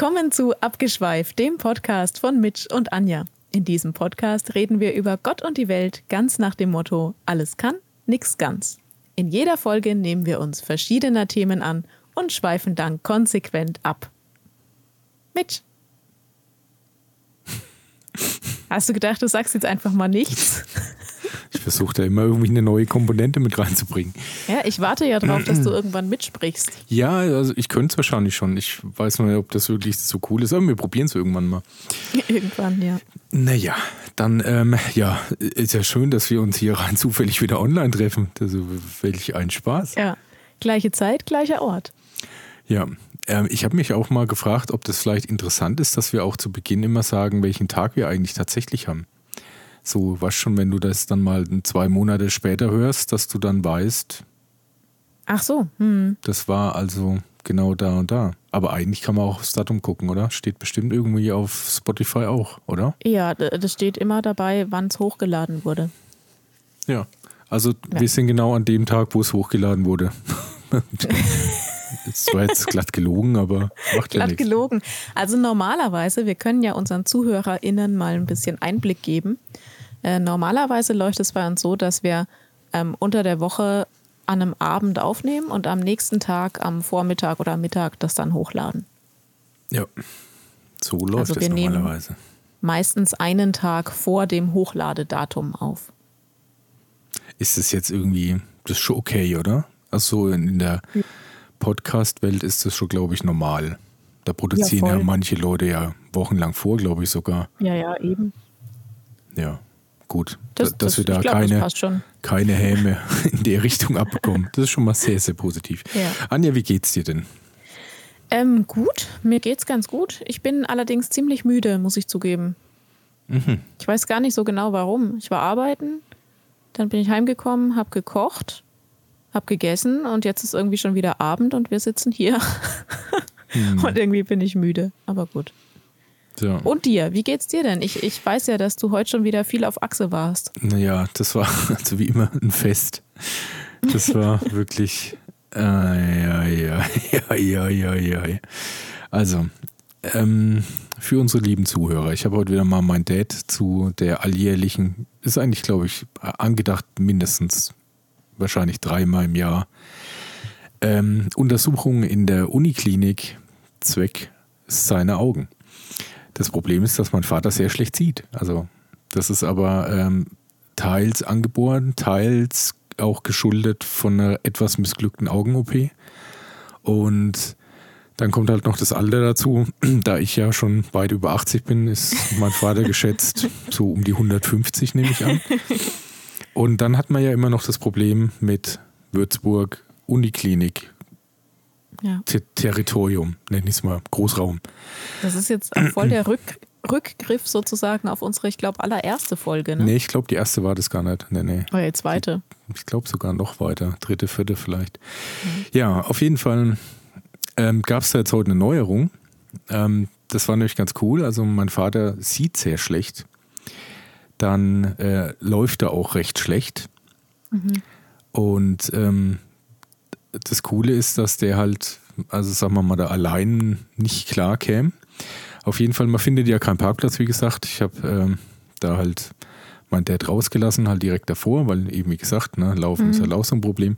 Willkommen zu Abgeschweift, dem Podcast von Mitch und Anja. In diesem Podcast reden wir über Gott und die Welt ganz nach dem Motto: alles kann, nix ganz. In jeder Folge nehmen wir uns verschiedener Themen an und schweifen dann konsequent ab. Mitch. Hast du gedacht, du sagst jetzt einfach mal nichts? Ich versuche da immer irgendwie eine neue Komponente mit reinzubringen. Ja, ich warte ja drauf, dass du irgendwann mitsprichst. Ja, also ich könnte es wahrscheinlich schon. Ich weiß nur nicht, ob das wirklich so cool ist, aber wir probieren es irgendwann mal. Irgendwann, ja. Naja, dann, ähm, ja, ist ja schön, dass wir uns hier rein zufällig wieder online treffen. Also welch ein Spaß. Ja, gleiche Zeit, gleicher Ort. Ja, ähm, ich habe mich auch mal gefragt, ob das vielleicht interessant ist, dass wir auch zu Beginn immer sagen, welchen Tag wir eigentlich tatsächlich haben. So, was schon, wenn du das dann mal zwei Monate später hörst, dass du dann weißt. Ach so. Hm. Das war also genau da und da. Aber eigentlich kann man auch aufs Datum gucken, oder? Steht bestimmt irgendwie auf Spotify auch, oder? Ja, das steht immer dabei, wann es hochgeladen wurde. Ja. Also ja. wir sind genau an dem Tag, wo es hochgeladen wurde. Das war jetzt glatt gelogen, aber macht glatt ja nichts. gelogen. Also normalerweise, wir können ja unseren ZuhörerInnen mal ein bisschen Einblick geben. Äh, normalerweise läuft es bei uns so, dass wir ähm, unter der Woche an einem Abend aufnehmen und am nächsten Tag am Vormittag oder Mittag das dann hochladen. Ja, so läuft also es normalerweise. meistens einen Tag vor dem Hochladedatum auf. Ist das jetzt irgendwie, das ist schon okay, oder? Also in der Podcast-Welt ist das schon, glaube ich, normal. Da produzieren ja, ja, manche Leute ja wochenlang vor, glaube ich sogar. Ja, ja, eben. Ja, gut. Das, dass das, wir da glaub, keine, keine Häme in der Richtung abbekommen. Das ist schon mal sehr, sehr positiv. Ja. Anja, wie geht's dir denn? Ähm, gut, mir geht's ganz gut. Ich bin allerdings ziemlich müde, muss ich zugeben. Mhm. Ich weiß gar nicht so genau warum. Ich war arbeiten, dann bin ich heimgekommen, habe gekocht hab gegessen und jetzt ist irgendwie schon wieder Abend und wir sitzen hier. Hm. Und irgendwie bin ich müde, aber gut. Ja. Und dir, wie geht's dir denn? Ich, ich weiß ja, dass du heute schon wieder viel auf Achse warst. Naja, das war also wie immer ein Fest. Das war wirklich. Äh, ja, ja, ja, ja, ja, ja. Also, ähm, für unsere lieben Zuhörer, ich habe heute wieder mal mein Date zu der alljährlichen, ist eigentlich, glaube ich, angedacht mindestens wahrscheinlich dreimal im Jahr, ähm, Untersuchungen in der Uniklinik Zweck seiner Augen. Das Problem ist, dass mein Vater sehr schlecht sieht. Also das ist aber ähm, teils angeboren, teils auch geschuldet von einer etwas missglückten Augen-OP. Und dann kommt halt noch das Alter dazu. Da ich ja schon weit über 80 bin, ist mein Vater geschätzt so um die 150, nehme ich an. Und dann hat man ja immer noch das Problem mit Würzburg, Uniklinik, ja. Territorium, nenne ich es mal, Großraum. Das ist jetzt voll der Rück Rückgriff sozusagen auf unsere, ich glaube, allererste Folge. Ne? Nee, ich glaube, die erste war das gar nicht. Nee, nee. Oder die zweite. Ich glaube sogar noch weiter. Dritte, vierte vielleicht. Mhm. Ja, auf jeden Fall ähm, gab es da jetzt heute eine Neuerung. Ähm, das war nämlich ganz cool. Also mein Vater sieht sehr schlecht dann äh, läuft er auch recht schlecht. Mhm. Und ähm, das Coole ist, dass der halt, also sagen wir mal, da allein nicht klar käme. Auf jeden Fall, man findet ja keinen Parkplatz, wie gesagt. Ich habe ähm, da halt mein Dad rausgelassen, halt direkt davor, weil eben, wie gesagt, ne, Laufen mhm. ist ja auch so ein Problem.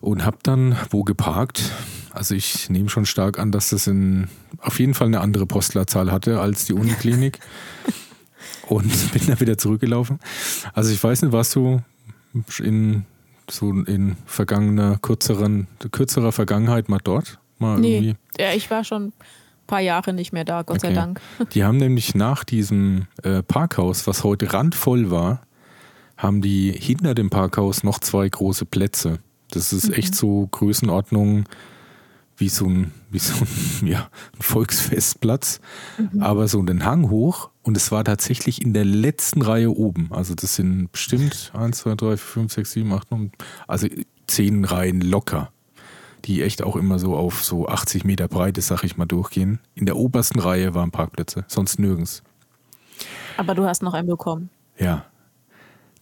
Und habe dann wo geparkt. Also ich nehme schon stark an, dass das in, auf jeden Fall eine andere Postleitzahl hatte als die Uniklinik. und bin dann wieder zurückgelaufen. Also ich weiß nicht, warst du in so in vergangener, kürzeren, kürzerer Vergangenheit mal dort? Mal nee, irgendwie? ja, ich war schon ein paar Jahre nicht mehr da, Gott okay. sei Dank. Die haben nämlich nach diesem äh, Parkhaus, was heute randvoll war, haben die hinter dem Parkhaus noch zwei große Plätze. Das ist mhm. echt so Größenordnung wie so ein, wie so ein, ja, ein Volksfestplatz, mhm. aber so einen Hang hoch und es war tatsächlich in der letzten Reihe oben. Also das sind bestimmt 1, 2, 3, 4, 5, 6, 7, 8, 9, also zehn Reihen locker, die echt auch immer so auf so 80 Meter Breite, sag ich mal, durchgehen. In der obersten Reihe waren Parkplätze, sonst nirgends. Aber du hast noch einen bekommen. Ja.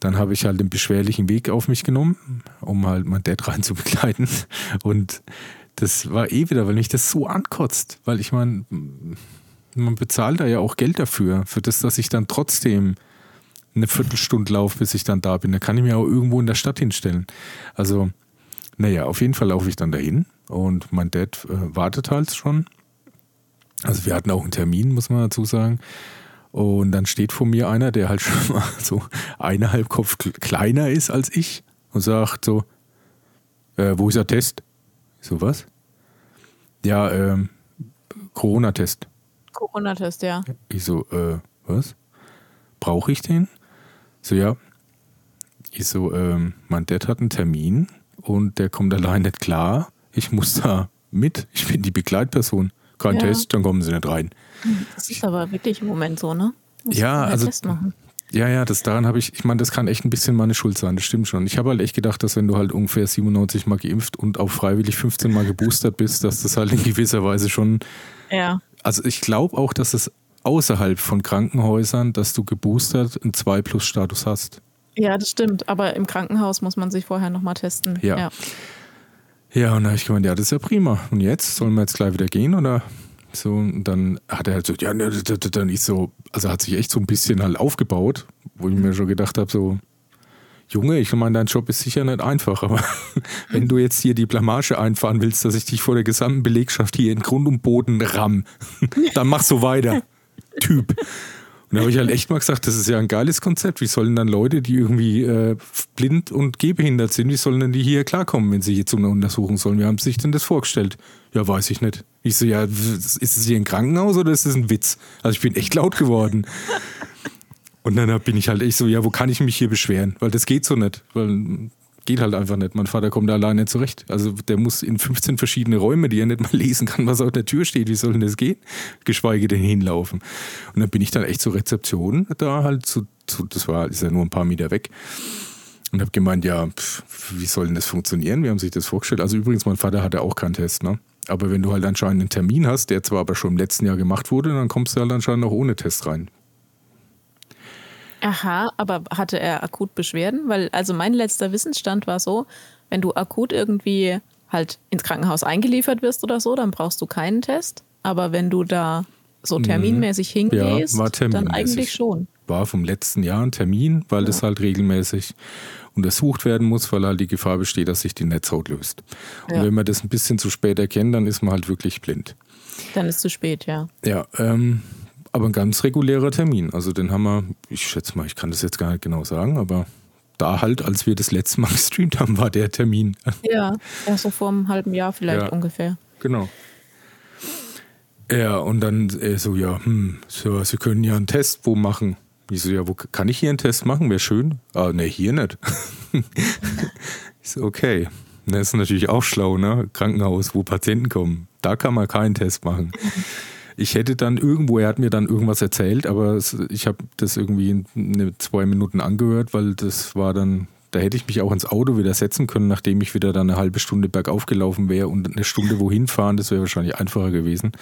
Dann habe ich halt den beschwerlichen Weg auf mich genommen, um halt mein Dad rein zu begleiten. Und das war eh wieder, weil mich das so ankotzt. Weil ich meine, man bezahlt da ja auch Geld dafür, für das, dass ich dann trotzdem eine Viertelstunde laufe, bis ich dann da bin. Da kann ich mir auch irgendwo in der Stadt hinstellen. Also, naja, auf jeden Fall laufe ich dann dahin und mein Dad äh, wartet halt schon. Also wir hatten auch einen Termin, muss man dazu sagen. Und dann steht vor mir einer, der halt schon mal so eineinhalb Kopf kleiner ist als ich und sagt so, äh, wo ist der Test? So, was? Ja, ähm, Corona-Test. Corona-Test, ja. Ich so, äh, was? Brauche ich den? So, ja. Ich so, ähm, mein Dad hat einen Termin und der kommt allein nicht klar. Ich muss da mit. Ich bin die Begleitperson. Kein ja. Test, dann kommen sie nicht rein. Das ist aber wirklich im Moment so, ne? Muss ja, also. Ja, ja, das daran habe ich, ich meine, das kann echt ein bisschen meine Schuld sein, das stimmt schon. Ich habe halt echt gedacht, dass wenn du halt ungefähr 97 Mal geimpft und auch freiwillig 15 Mal geboostert bist, dass das halt in gewisser Weise schon. Ja. Also ich glaube auch, dass es außerhalb von Krankenhäusern, dass du geboostert einen 2-Plus-Status hast. Ja, das stimmt. Aber im Krankenhaus muss man sich vorher nochmal testen. Ja. ja. Ja, und da habe ich gemeint, ja, das ist ja prima. Und jetzt? Sollen wir jetzt gleich wieder gehen oder so? Und dann hat er halt so, ja, ne, dann ist so, also hat sich echt so ein bisschen halt aufgebaut, wo ich mir schon gedacht habe, so, Junge, ich meine, dein Job ist sicher nicht einfach, aber wenn du jetzt hier die Blamage einfahren willst, dass ich dich vor der gesamten Belegschaft hier in Grund und Boden ramm, dann mach so weiter. Typ. Da habe ich halt echt mal gesagt, das ist ja ein geiles Konzept. Wie sollen dann Leute, die irgendwie äh, blind und gehbehindert sind, wie sollen denn die hier klarkommen, wenn sie hier zu einer Untersuchung sollen? Wie haben sie sich denn das vorgestellt? Ja, weiß ich nicht. Ich so, ja, ist es hier ein Krankenhaus oder ist es ein Witz? Also ich bin echt laut geworden. Und dann bin ich halt echt so, ja, wo kann ich mich hier beschweren? Weil das geht so nicht. Weil geht halt einfach nicht. Mein Vater kommt da alleine zurecht. Also der muss in 15 verschiedene Räume, die er nicht mal lesen kann, was auf der Tür steht. Wie soll denn das gehen? Geschweige denn hinlaufen. Und dann bin ich dann echt zur Rezeption da halt zu, zu das war, ist ja nur ein paar Meter weg. Und habe gemeint, ja, wie soll denn das funktionieren? Wir haben sich das vorgestellt. Also übrigens, mein Vater hatte auch keinen Test, ne? Aber wenn du halt anscheinend einen Termin hast, der zwar aber schon im letzten Jahr gemacht wurde, dann kommst du halt anscheinend auch ohne Test rein. Aha, aber hatte er akut Beschwerden? Weil, also mein letzter Wissensstand war so, wenn du akut irgendwie halt ins Krankenhaus eingeliefert wirst oder so, dann brauchst du keinen Test. Aber wenn du da so mhm. terminmäßig hingehst, ja, dann eigentlich schon. War vom letzten Jahr ein Termin, weil ja. das halt regelmäßig untersucht werden muss, weil halt die Gefahr besteht, dass sich die Netzhaut löst. Und ja. wenn man das ein bisschen zu spät erkennt, dann ist man halt wirklich blind. Dann ist es zu spät, ja. Ja, ähm, aber ein ganz regulärer Termin. Also den haben wir, ich schätze mal, ich kann das jetzt gar nicht genau sagen, aber da halt, als wir das letzte Mal gestreamt haben, war der Termin. Ja, ja so vor einem halben Jahr vielleicht ja, ungefähr. Genau. Ja, und dann äh, so, ja, hm, so, Sie können ja einen Test wo machen. Ich so, ja, wo kann ich hier einen Test machen? Wäre schön. Ah, ne, hier nicht. ich so, okay. Das ist natürlich auch schlau, ne? Krankenhaus, wo Patienten kommen. Da kann man keinen Test machen. Ich hätte dann irgendwo, er hat mir dann irgendwas erzählt, aber ich habe das irgendwie in eine, zwei Minuten angehört, weil das war dann, da hätte ich mich auch ins Auto wieder setzen können, nachdem ich wieder dann eine halbe Stunde bergauf gelaufen wäre und eine Stunde wohin fahren, das wäre wahrscheinlich einfacher gewesen.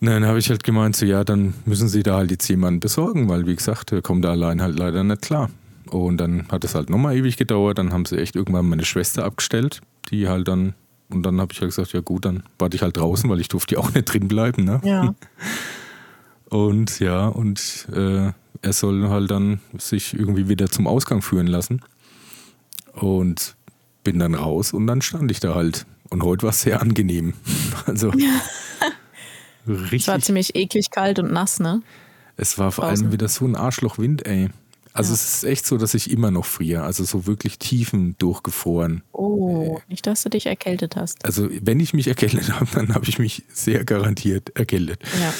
dann habe ich halt gemeint, so ja, dann müssen sie da halt jetzt jemanden besorgen, weil wie gesagt, er kommt da allein halt leider nicht klar. Und dann hat es halt nochmal ewig gedauert, dann haben sie echt irgendwann meine Schwester abgestellt, die halt dann und dann habe ich halt gesagt, ja gut, dann warte ich halt draußen, weil ich durfte ja auch nicht drin bleiben. Ne? Ja. Und ja, und äh, er soll halt dann sich irgendwie wieder zum Ausgang führen lassen. Und bin dann raus und dann stand ich da halt. Und heute war es sehr angenehm. Also richtig. Es war ziemlich eklig kalt und nass, ne? Es war vor allem wieder so ein Arschlochwind, ey. Also ja. es ist echt so, dass ich immer noch friere. Also so wirklich tiefen durchgefroren. Oh, nicht, dass du dich erkältet hast. Also wenn ich mich erkältet habe, dann habe ich mich sehr garantiert erkältet. Ja.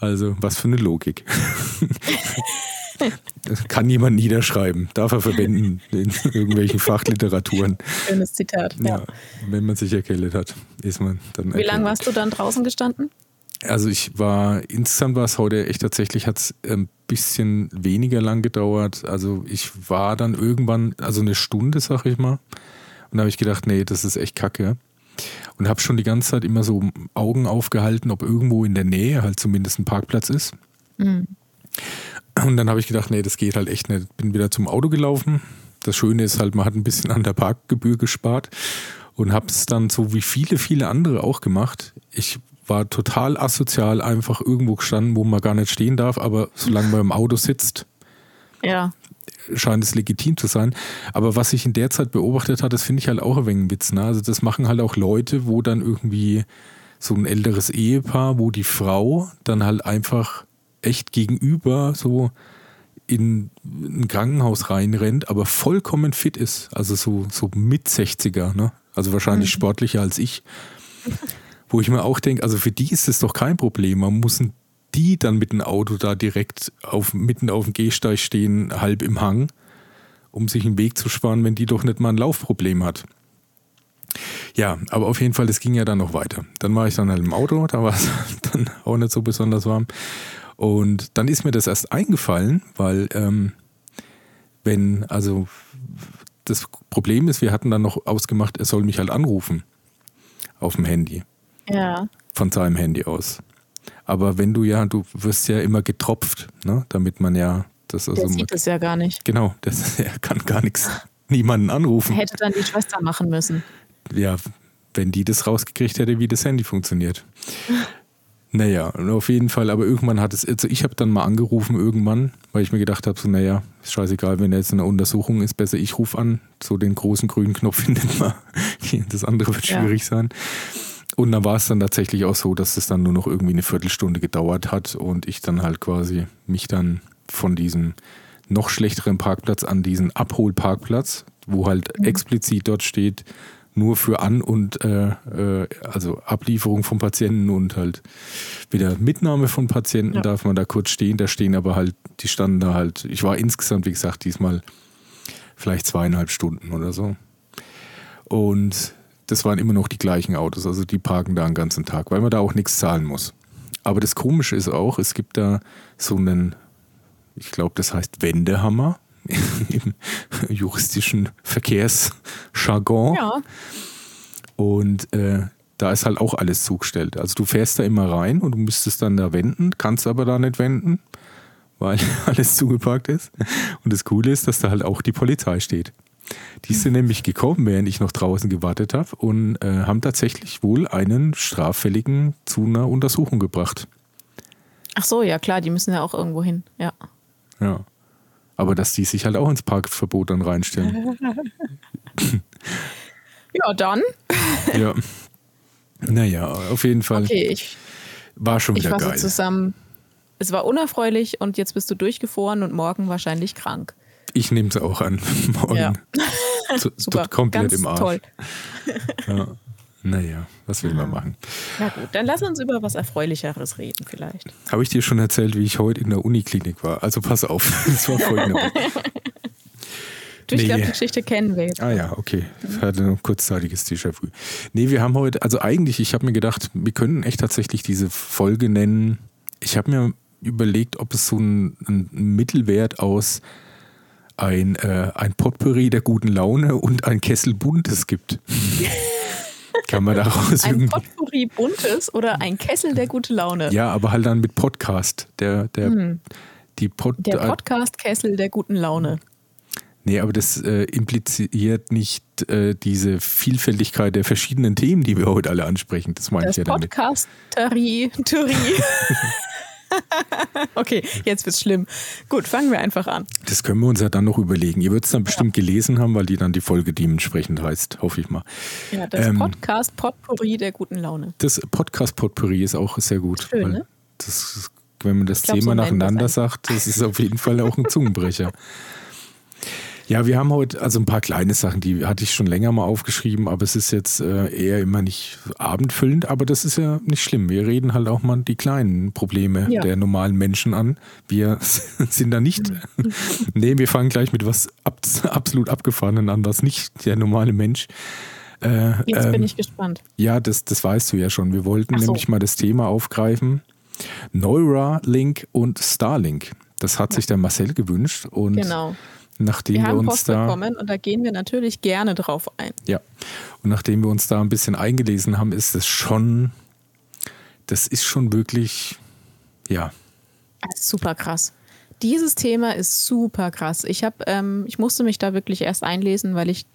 Also was für eine Logik. Das kann jemand niederschreiben, darf er verwenden in irgendwelchen Fachliteraturen. Schönes Zitat. Ja. ja. Wenn man sich erkältet hat, ist man dann. Wie lange warst du dann draußen gestanden? Also ich war, insgesamt war es heute echt tatsächlich, hat es ein bisschen weniger lang gedauert. Also ich war dann irgendwann, also eine Stunde, sag ich mal. Und da habe ich gedacht, nee, das ist echt kacke. Und habe schon die ganze Zeit immer so Augen aufgehalten, ob irgendwo in der Nähe halt zumindest ein Parkplatz ist. Mhm. Und dann habe ich gedacht, nee, das geht halt echt nicht. Bin wieder zum Auto gelaufen. Das Schöne ist halt, man hat ein bisschen an der Parkgebühr gespart und habe es dann so wie viele, viele andere auch gemacht. Ich war total asozial, einfach irgendwo gestanden, wo man gar nicht stehen darf, aber solange man im Auto sitzt, ja. scheint es legitim zu sein. Aber was ich in der Zeit beobachtet habe, das finde ich halt auch ein wenig Witz. Ne? Also das machen halt auch Leute, wo dann irgendwie so ein älteres Ehepaar, wo die Frau dann halt einfach echt gegenüber so in ein Krankenhaus reinrennt, aber vollkommen fit ist. Also so, so mit 60er, ne? Also wahrscheinlich mhm. sportlicher als ich. Wo ich mir auch denke, also für die ist es doch kein Problem. Man muss die dann mit dem Auto da direkt auf, mitten auf dem Gehsteig stehen, halb im Hang, um sich einen Weg zu sparen, wenn die doch nicht mal ein Laufproblem hat. Ja, aber auf jeden Fall, das ging ja dann noch weiter. Dann war ich dann halt im Auto, da war es dann auch nicht so besonders warm. Und dann ist mir das erst eingefallen, weil ähm, wenn, also das Problem ist, wir hatten dann noch ausgemacht, er soll mich halt anrufen auf dem Handy. Ja. Von seinem Handy aus. Aber wenn du ja, du wirst ja immer getropft, ne? damit man ja das also. Der sieht es ja gar nicht. Genau, das, er kann gar nichts, niemanden anrufen. Hätte dann die Schwester machen müssen. Ja, wenn die das rausgekriegt hätte, wie das Handy funktioniert. Naja, auf jeden Fall, aber irgendwann hat es, also ich habe dann mal angerufen irgendwann, weil ich mir gedacht habe, so naja, ist scheißegal, wenn er jetzt in einer Untersuchung ist, besser ich rufe an, so den großen grünen Knopf findet man, das andere wird schwierig ja. sein. Und dann war es dann tatsächlich auch so, dass es dann nur noch irgendwie eine Viertelstunde gedauert hat und ich dann halt quasi mich dann von diesem noch schlechteren Parkplatz an diesen Abholparkplatz, wo halt mhm. explizit dort steht, nur für An- und äh, äh, also Ablieferung von Patienten und halt wieder Mitnahme von Patienten ja. darf man da kurz stehen. Da stehen aber halt, die standen da halt, ich war insgesamt, wie gesagt, diesmal vielleicht zweieinhalb Stunden oder so. Und das waren immer noch die gleichen Autos, also die parken da den ganzen Tag, weil man da auch nichts zahlen muss. Aber das Komische ist auch, es gibt da so einen, ich glaube, das heißt Wendehammer im juristischen Verkehrsjargon. Ja. Und äh, da ist halt auch alles zugestellt. Also du fährst da immer rein und du müsstest dann da wenden, kannst aber da nicht wenden, weil alles zugeparkt ist. Und das Coole ist, dass da halt auch die Polizei steht. Die sind nämlich gekommen, während ich noch draußen gewartet habe und äh, haben tatsächlich wohl einen Straffälligen zu einer Untersuchung gebracht. Ach so, ja klar, die müssen ja auch irgendwo hin, ja. Ja. Aber dass die sich halt auch ins Parkverbot dann reinstellen. ja, dann. ja. Naja, auf jeden Fall. Okay, ich, war schon wieder ich fasse geil. zusammen. Es war unerfreulich und jetzt bist du durchgefroren und morgen wahrscheinlich krank. Ich nehme es auch an. Morgen. Ja. Super. Komplett Ganz im Arsch. Toll. Ja. Naja, was will man machen? Na gut, dann lass uns über was Erfreulicheres reden vielleicht. Habe ich dir schon erzählt, wie ich heute in der Uniklinik war? Also pass auf, das war folgende Du, ich nee. glaube, die Geschichte kennen wir jetzt. Ah ja, okay. Ich hatte ein kurzzeitiges Déjà-vu. Nee, wir haben heute, also eigentlich, ich habe mir gedacht, wir könnten echt tatsächlich diese Folge nennen. Ich habe mir überlegt, ob es so ein, ein Mittelwert aus ein, äh, ein Potpourri der guten Laune und ein Kessel Buntes gibt. Kann man daraus Ein Potpourri Buntes oder ein Kessel der gute Laune? Ja, aber halt dann mit Podcast. Der, der, hm. die Pod der Podcast-Kessel der guten Laune. Nee, aber das äh, impliziert nicht äh, diese Vielfältigkeit der verschiedenen Themen, die wir heute alle ansprechen. Das meine das ich ja damit. Podcasterie. okay, jetzt wird's schlimm. Gut, fangen wir einfach an. Das können wir uns ja dann noch überlegen. Ihr würdet es dann bestimmt ja. gelesen haben, weil die dann die Folge dementsprechend heißt, hoffe ich mal. Ja, das ähm, Podcast Potpourri der guten Laune. Das Podcast Potpourri ist auch sehr gut. Schön, ne? das, wenn man das glaub, Thema so nacheinander sagt, das ist auf jeden Fall auch ein Zungenbrecher. Ja, wir haben heute also ein paar kleine Sachen, die hatte ich schon länger mal aufgeschrieben, aber es ist jetzt äh, eher immer nicht abendfüllend, aber das ist ja nicht schlimm. Wir reden halt auch mal die kleinen Probleme ja. der normalen Menschen an. Wir sind da nicht. nee, wir fangen gleich mit was ab, absolut abgefahrenen an, was nicht der normale Mensch. Äh, jetzt ähm, bin ich gespannt. Ja, das, das weißt du ja schon. Wir wollten so. nämlich mal das Thema aufgreifen. Neuralink und Starlink. Das hat ja. sich der Marcel gewünscht und genau. Nachdem wir, wir haben uns Post da, bekommen und da gehen wir natürlich gerne drauf ein. Ja, und nachdem wir uns da ein bisschen eingelesen haben, ist es schon, das ist schon wirklich, ja. Super krass. dieses Thema ist super krass. Ich habe, ähm, ich musste mich da wirklich erst einlesen, weil ich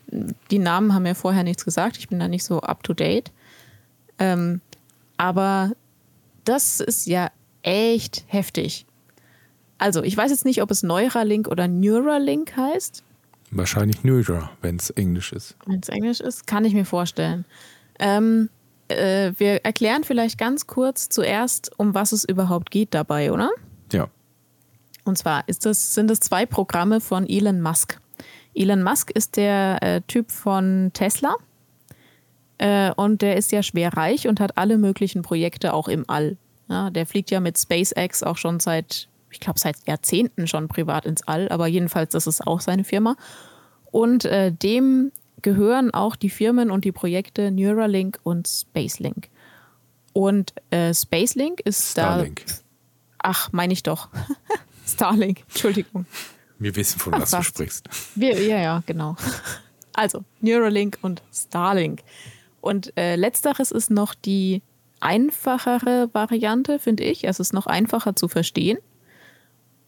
die Namen haben mir vorher nichts gesagt. Ich bin da nicht so up to date. Ähm, aber das ist ja echt heftig. Also, ich weiß jetzt nicht, ob es Neuralink oder Neuralink heißt. Wahrscheinlich Neura, wenn es Englisch ist. Wenn es Englisch ist, kann ich mir vorstellen. Ähm, äh, wir erklären vielleicht ganz kurz zuerst, um was es überhaupt geht dabei, oder? Ja. Und zwar das, sind es zwei Programme von Elon Musk. Elon Musk ist der äh, Typ von Tesla äh, und der ist ja schwer reich und hat alle möglichen Projekte auch im All. Ja, der fliegt ja mit SpaceX auch schon seit, ich glaube, seit Jahrzehnten schon privat ins All, aber jedenfalls, das ist auch seine Firma. Und äh, dem gehören auch die Firmen und die Projekte Neuralink und Spacelink. Und äh, Spacelink ist Starlink. da. Ach, meine ich doch. Starlink, Entschuldigung. Wir wissen, von Ach, was, du sprichst. Wir, ja, ja, genau. Also, Neuralink und Starlink. Und äh, letzteres ist noch die einfachere Variante, finde ich. Es ist noch einfacher zu verstehen.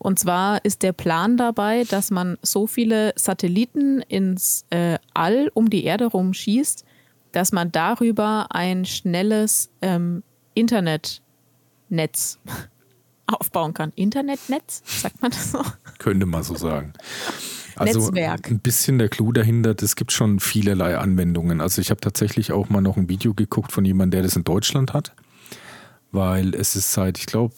Und zwar ist der Plan dabei, dass man so viele Satelliten ins äh, All um die Erde rumschießt, dass man darüber ein schnelles ähm, Internetnetz aufbauen kann. Internetnetz, sagt man das so? Könnte man so sagen. Also Netzwerk. ein bisschen der Clou dahinter, es gibt schon vielerlei Anwendungen. Also ich habe tatsächlich auch mal noch ein Video geguckt von jemandem, der das in Deutschland hat, weil es ist seit, ich glaube,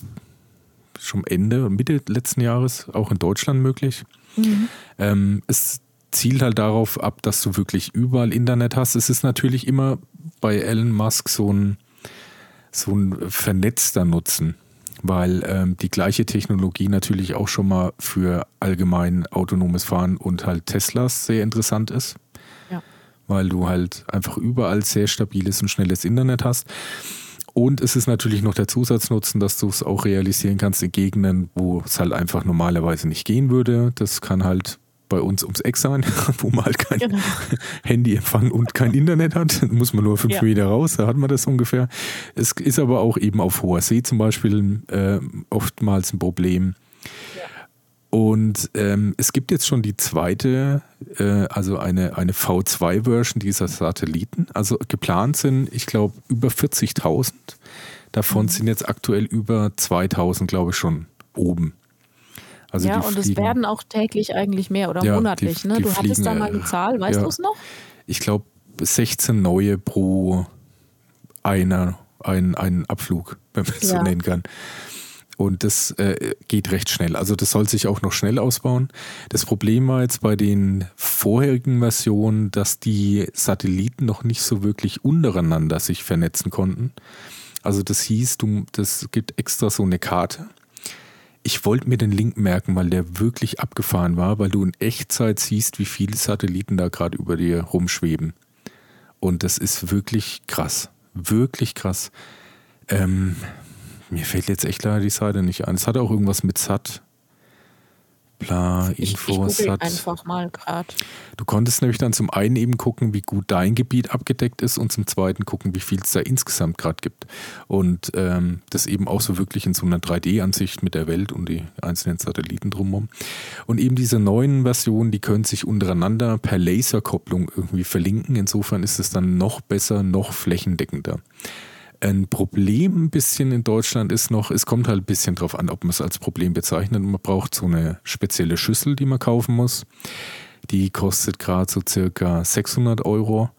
schon Ende, Mitte letzten Jahres auch in Deutschland möglich. Mhm. Ähm, es zielt halt darauf ab, dass du wirklich überall Internet hast. Es ist natürlich immer bei Elon Musk so ein, so ein vernetzter Nutzen, weil ähm, die gleiche Technologie natürlich auch schon mal für allgemein autonomes Fahren und halt Teslas sehr interessant ist. Ja. Weil du halt einfach überall sehr stabiles und schnelles Internet hast. Und es ist natürlich noch der Zusatznutzen, dass du es auch realisieren kannst in Gegenden, wo es halt einfach normalerweise nicht gehen würde. Das kann halt bei uns ums Eck sein, wo man halt kein genau. Handy empfangen und kein Internet hat. Da muss man nur fünf ja. Meter raus, da hat man das ungefähr. Es ist aber auch eben auf hoher See zum Beispiel äh, oftmals ein Problem. Und ähm, es gibt jetzt schon die zweite, äh, also eine, eine V2-Version dieser Satelliten. Also geplant sind, ich glaube, über 40.000. Davon mhm. sind jetzt aktuell über 2.000, glaube ich, schon oben. Also ja, und es werden auch täglich eigentlich mehr oder ja, monatlich. Die, ne? Du fliegen, hattest da mal eine Zahl, weißt ja, du es noch? Ich glaube, 16 neue pro einer, ein, einen Abflug, wenn man es ja. so nennen kann. Und das äh, geht recht schnell. Also das soll sich auch noch schnell ausbauen. Das Problem war jetzt bei den vorherigen Versionen, dass die Satelliten noch nicht so wirklich untereinander sich vernetzen konnten. Also das hieß, du, das gibt extra so eine Karte. Ich wollte mir den Link merken, weil der wirklich abgefahren war, weil du in Echtzeit siehst, wie viele Satelliten da gerade über dir rumschweben. Und das ist wirklich krass. Wirklich krass. Ähm, mir fällt jetzt echt leider die Seite nicht ein. Es hat auch irgendwas mit SAT. Bla, Info, ich, ich SAT. einfach mal gerade. Du konntest nämlich dann zum einen eben gucken, wie gut dein Gebiet abgedeckt ist und zum zweiten gucken, wie viel es da insgesamt gerade gibt. Und ähm, das eben auch so wirklich in so einer 3D-Ansicht mit der Welt und die einzelnen Satelliten drumherum. Und eben diese neuen Versionen, die können sich untereinander per Laserkopplung irgendwie verlinken. Insofern ist es dann noch besser, noch flächendeckender. Ein Problem ein bisschen in Deutschland ist noch, es kommt halt ein bisschen drauf an, ob man es als Problem bezeichnet. Man braucht so eine spezielle Schüssel, die man kaufen muss. Die kostet gerade so circa 600 Euro.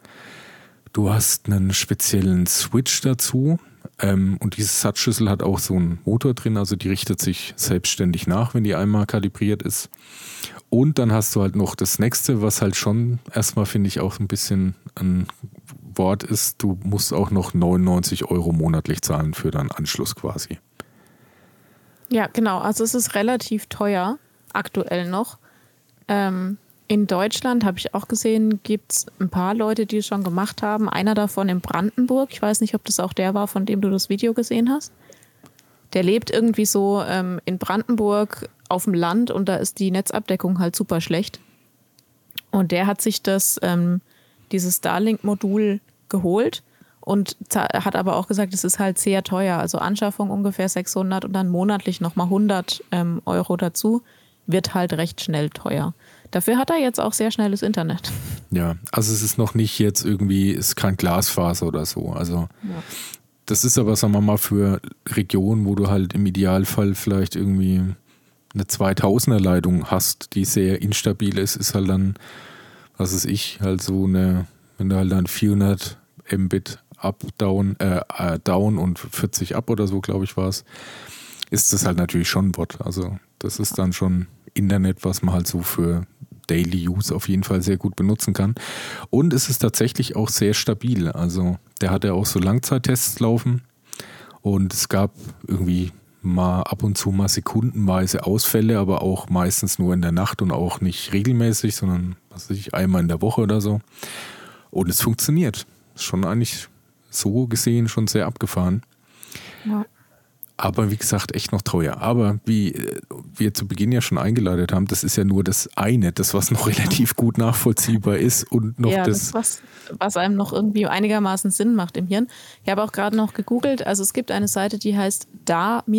Du hast einen speziellen Switch dazu. Ähm, und diese Satzschüssel hat auch so einen Motor drin, also die richtet sich selbstständig nach, wenn die einmal kalibriert ist. Und dann hast du halt noch das nächste, was halt schon erstmal, finde ich, auch ein bisschen ein Wort ist, du musst auch noch 99 Euro monatlich zahlen für deinen Anschluss quasi. Ja, genau. Also es ist relativ teuer, aktuell noch. Ähm, in Deutschland habe ich auch gesehen, gibt es ein paar Leute, die es schon gemacht haben. Einer davon in Brandenburg. Ich weiß nicht, ob das auch der war, von dem du das Video gesehen hast. Der lebt irgendwie so ähm, in Brandenburg auf dem Land und da ist die Netzabdeckung halt super schlecht. Und der hat sich das ähm, dieses Starlink-Modul geholt und hat aber auch gesagt, es ist halt sehr teuer. Also Anschaffung ungefähr 600 und dann monatlich nochmal 100 ähm, Euro dazu. wird halt recht schnell teuer. Dafür hat er jetzt auch sehr schnelles Internet. Ja, also es ist noch nicht jetzt irgendwie, es ist kein Glasfaser oder so. Also ja. das ist aber, sagen wir mal, für Regionen, wo du halt im Idealfall vielleicht irgendwie eine 2000er Leitung hast, die sehr instabil ist, ist halt dann, was ist ich, halt so eine, wenn du halt dann 400 Mbit up, down, äh, äh, down und 40 up oder so, glaube ich, war es, ist das halt natürlich schon ein Bot. Also das ist dann schon Internet, was man halt so für Daily Use auf jeden Fall sehr gut benutzen kann. Und es ist tatsächlich auch sehr stabil. Also der hat ja auch so Langzeittests laufen und es gab irgendwie mal ab und zu mal sekundenweise Ausfälle, aber auch meistens nur in der Nacht und auch nicht regelmäßig, sondern was weiß ich, einmal in der Woche oder so. Und es funktioniert. Schon eigentlich so gesehen schon sehr abgefahren. Ja. Aber wie gesagt, echt noch teuer. Aber wie wir zu Beginn ja schon eingeleitet haben, das ist ja nur das eine, das, was noch relativ gut nachvollziehbar ist und noch ja, das. das was, was einem noch irgendwie einigermaßen Sinn macht im Hirn. Ich habe auch gerade noch gegoogelt. Also es gibt eine Seite, die heißt da-oben.de.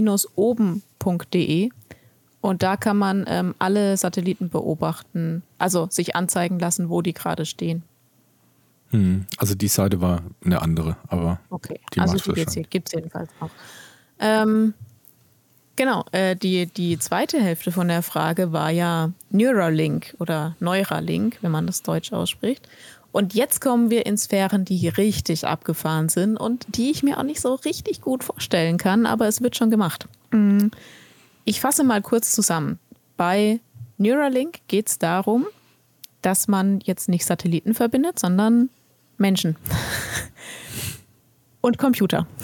Und da kann man ähm, alle Satelliten beobachten, also sich anzeigen lassen, wo die gerade stehen. Hm, also die Seite war eine andere, aber okay. die also die gibt es jedenfalls auch. Ähm, genau, äh, die, die zweite Hälfte von der Frage war ja Neuralink oder Neuralink, wenn man das Deutsch ausspricht. Und jetzt kommen wir in Sphären, die richtig abgefahren sind und die ich mir auch nicht so richtig gut vorstellen kann, aber es wird schon gemacht. Mm. Ich fasse mal kurz zusammen. Bei Neuralink geht es darum, dass man jetzt nicht Satelliten verbindet, sondern Menschen und Computer.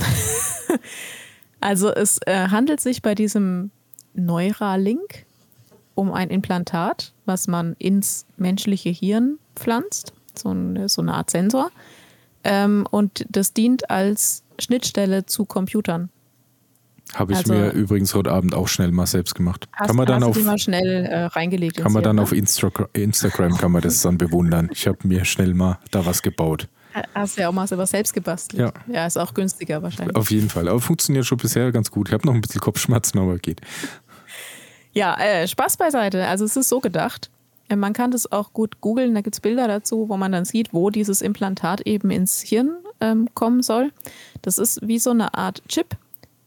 Also es äh, handelt sich bei diesem Neuralink um ein Implantat, was man ins menschliche Hirn pflanzt, so eine, so eine Art Sensor. Ähm, und das dient als Schnittstelle zu Computern. Habe ich also, mir übrigens heute Abend auch schnell mal selbst gemacht. Hast, kann man dann auf, mal schnell äh, reingelegt. Kann man dann ne? auf Insta Instagram kann man das dann bewundern. Ich habe mir schnell mal da was gebaut. Hast du ja auch mal selber selbst gebastelt. Ja. ja, ist auch günstiger wahrscheinlich. Auf jeden Fall. Aber funktioniert schon bisher ganz gut. Ich habe noch ein bisschen Kopfschmerzen, aber geht. Ja, äh, Spaß beiseite. Also es ist so gedacht. Äh, man kann das auch gut googeln, da gibt es Bilder dazu, wo man dann sieht, wo dieses Implantat eben ins Hirn ähm, kommen soll. Das ist wie so eine Art Chip,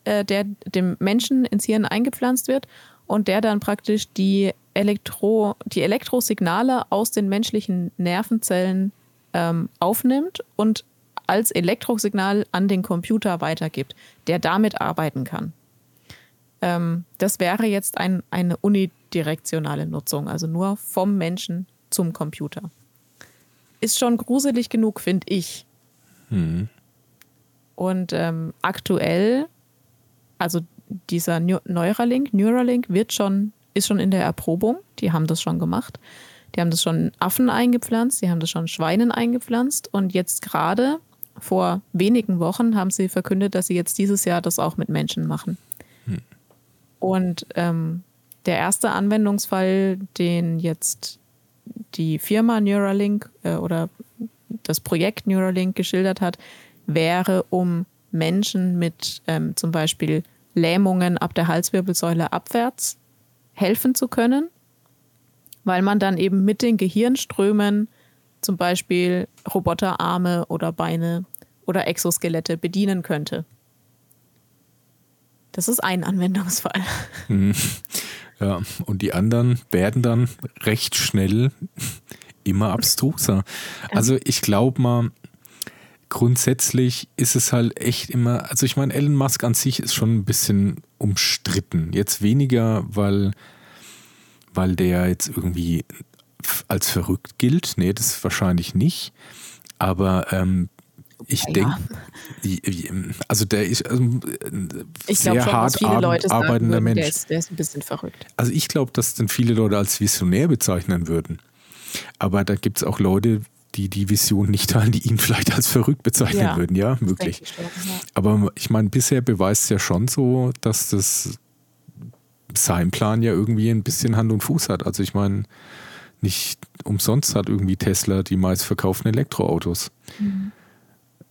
äh, der dem Menschen ins Hirn eingepflanzt wird und der dann praktisch die, Elektro, die Elektrosignale aus den menschlichen Nervenzellen ähm, aufnimmt und als Elektrosignal an den Computer weitergibt, der damit arbeiten kann. Ähm, das wäre jetzt ein, eine unidirektionale Nutzung, also nur vom Menschen zum Computer. Ist schon gruselig genug, finde ich. Mhm. Und ähm, aktuell, also dieser Neuralink, Neuralink wird schon, ist schon in der Erprobung, die haben das schon gemacht. Die haben das schon Affen eingepflanzt, die haben das schon Schweinen eingepflanzt und jetzt gerade vor wenigen Wochen haben sie verkündet, dass sie jetzt dieses Jahr das auch mit Menschen machen. Hm. Und ähm, der erste Anwendungsfall, den jetzt die Firma Neuralink äh, oder das Projekt Neuralink geschildert hat, wäre, um Menschen mit ähm, zum Beispiel Lähmungen ab der Halswirbelsäule abwärts helfen zu können weil man dann eben mit den Gehirnströmen zum Beispiel Roboterarme oder Beine oder Exoskelette bedienen könnte. Das ist ein Anwendungsfall. Mhm. Ja, und die anderen werden dann recht schnell immer abstruser. Also ich glaube mal, grundsätzlich ist es halt echt immer, also ich meine, Elon Musk an sich ist schon ein bisschen umstritten. Jetzt weniger, weil weil der jetzt irgendwie als verrückt gilt. Nee, das wahrscheinlich nicht. Aber ähm, ich ja. denke, also der ist ähm, ich sehr schon, hart ar arbeitender würden, Mensch. Der ist, der ist, ein bisschen verrückt. Also ich glaube, dass dann viele Leute als Visionär bezeichnen würden. Aber da gibt es auch Leute, die die Vision nicht teilen, die ihn vielleicht als verrückt bezeichnen ja, würden. Ja. Schon, ja. Aber ich meine, bisher beweist es ja schon so, dass das sein Plan ja irgendwie ein bisschen Hand und Fuß hat. Also ich meine, nicht umsonst hat irgendwie Tesla die meistverkauften Elektroautos. Mhm.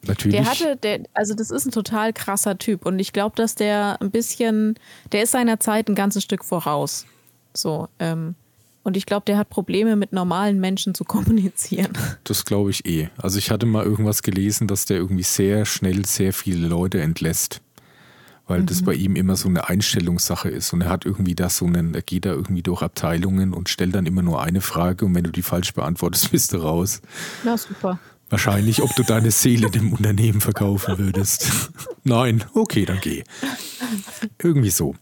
Natürlich. Der hatte, der, also das ist ein total krasser Typ und ich glaube, dass der ein bisschen, der ist seiner Zeit ein ganzes Stück voraus. So, ähm, und ich glaube, der hat Probleme mit normalen Menschen zu kommunizieren. Das glaube ich eh. Also ich hatte mal irgendwas gelesen, dass der irgendwie sehr schnell sehr viele Leute entlässt. Weil mhm. das bei ihm immer so eine Einstellungssache ist. Und er hat irgendwie das so einen, er geht da irgendwie durch Abteilungen und stellt dann immer nur eine Frage und wenn du die falsch beantwortest, bist du raus. Na super. Wahrscheinlich, ob du deine Seele dem Unternehmen verkaufen würdest. Nein, okay, dann geh. Irgendwie so.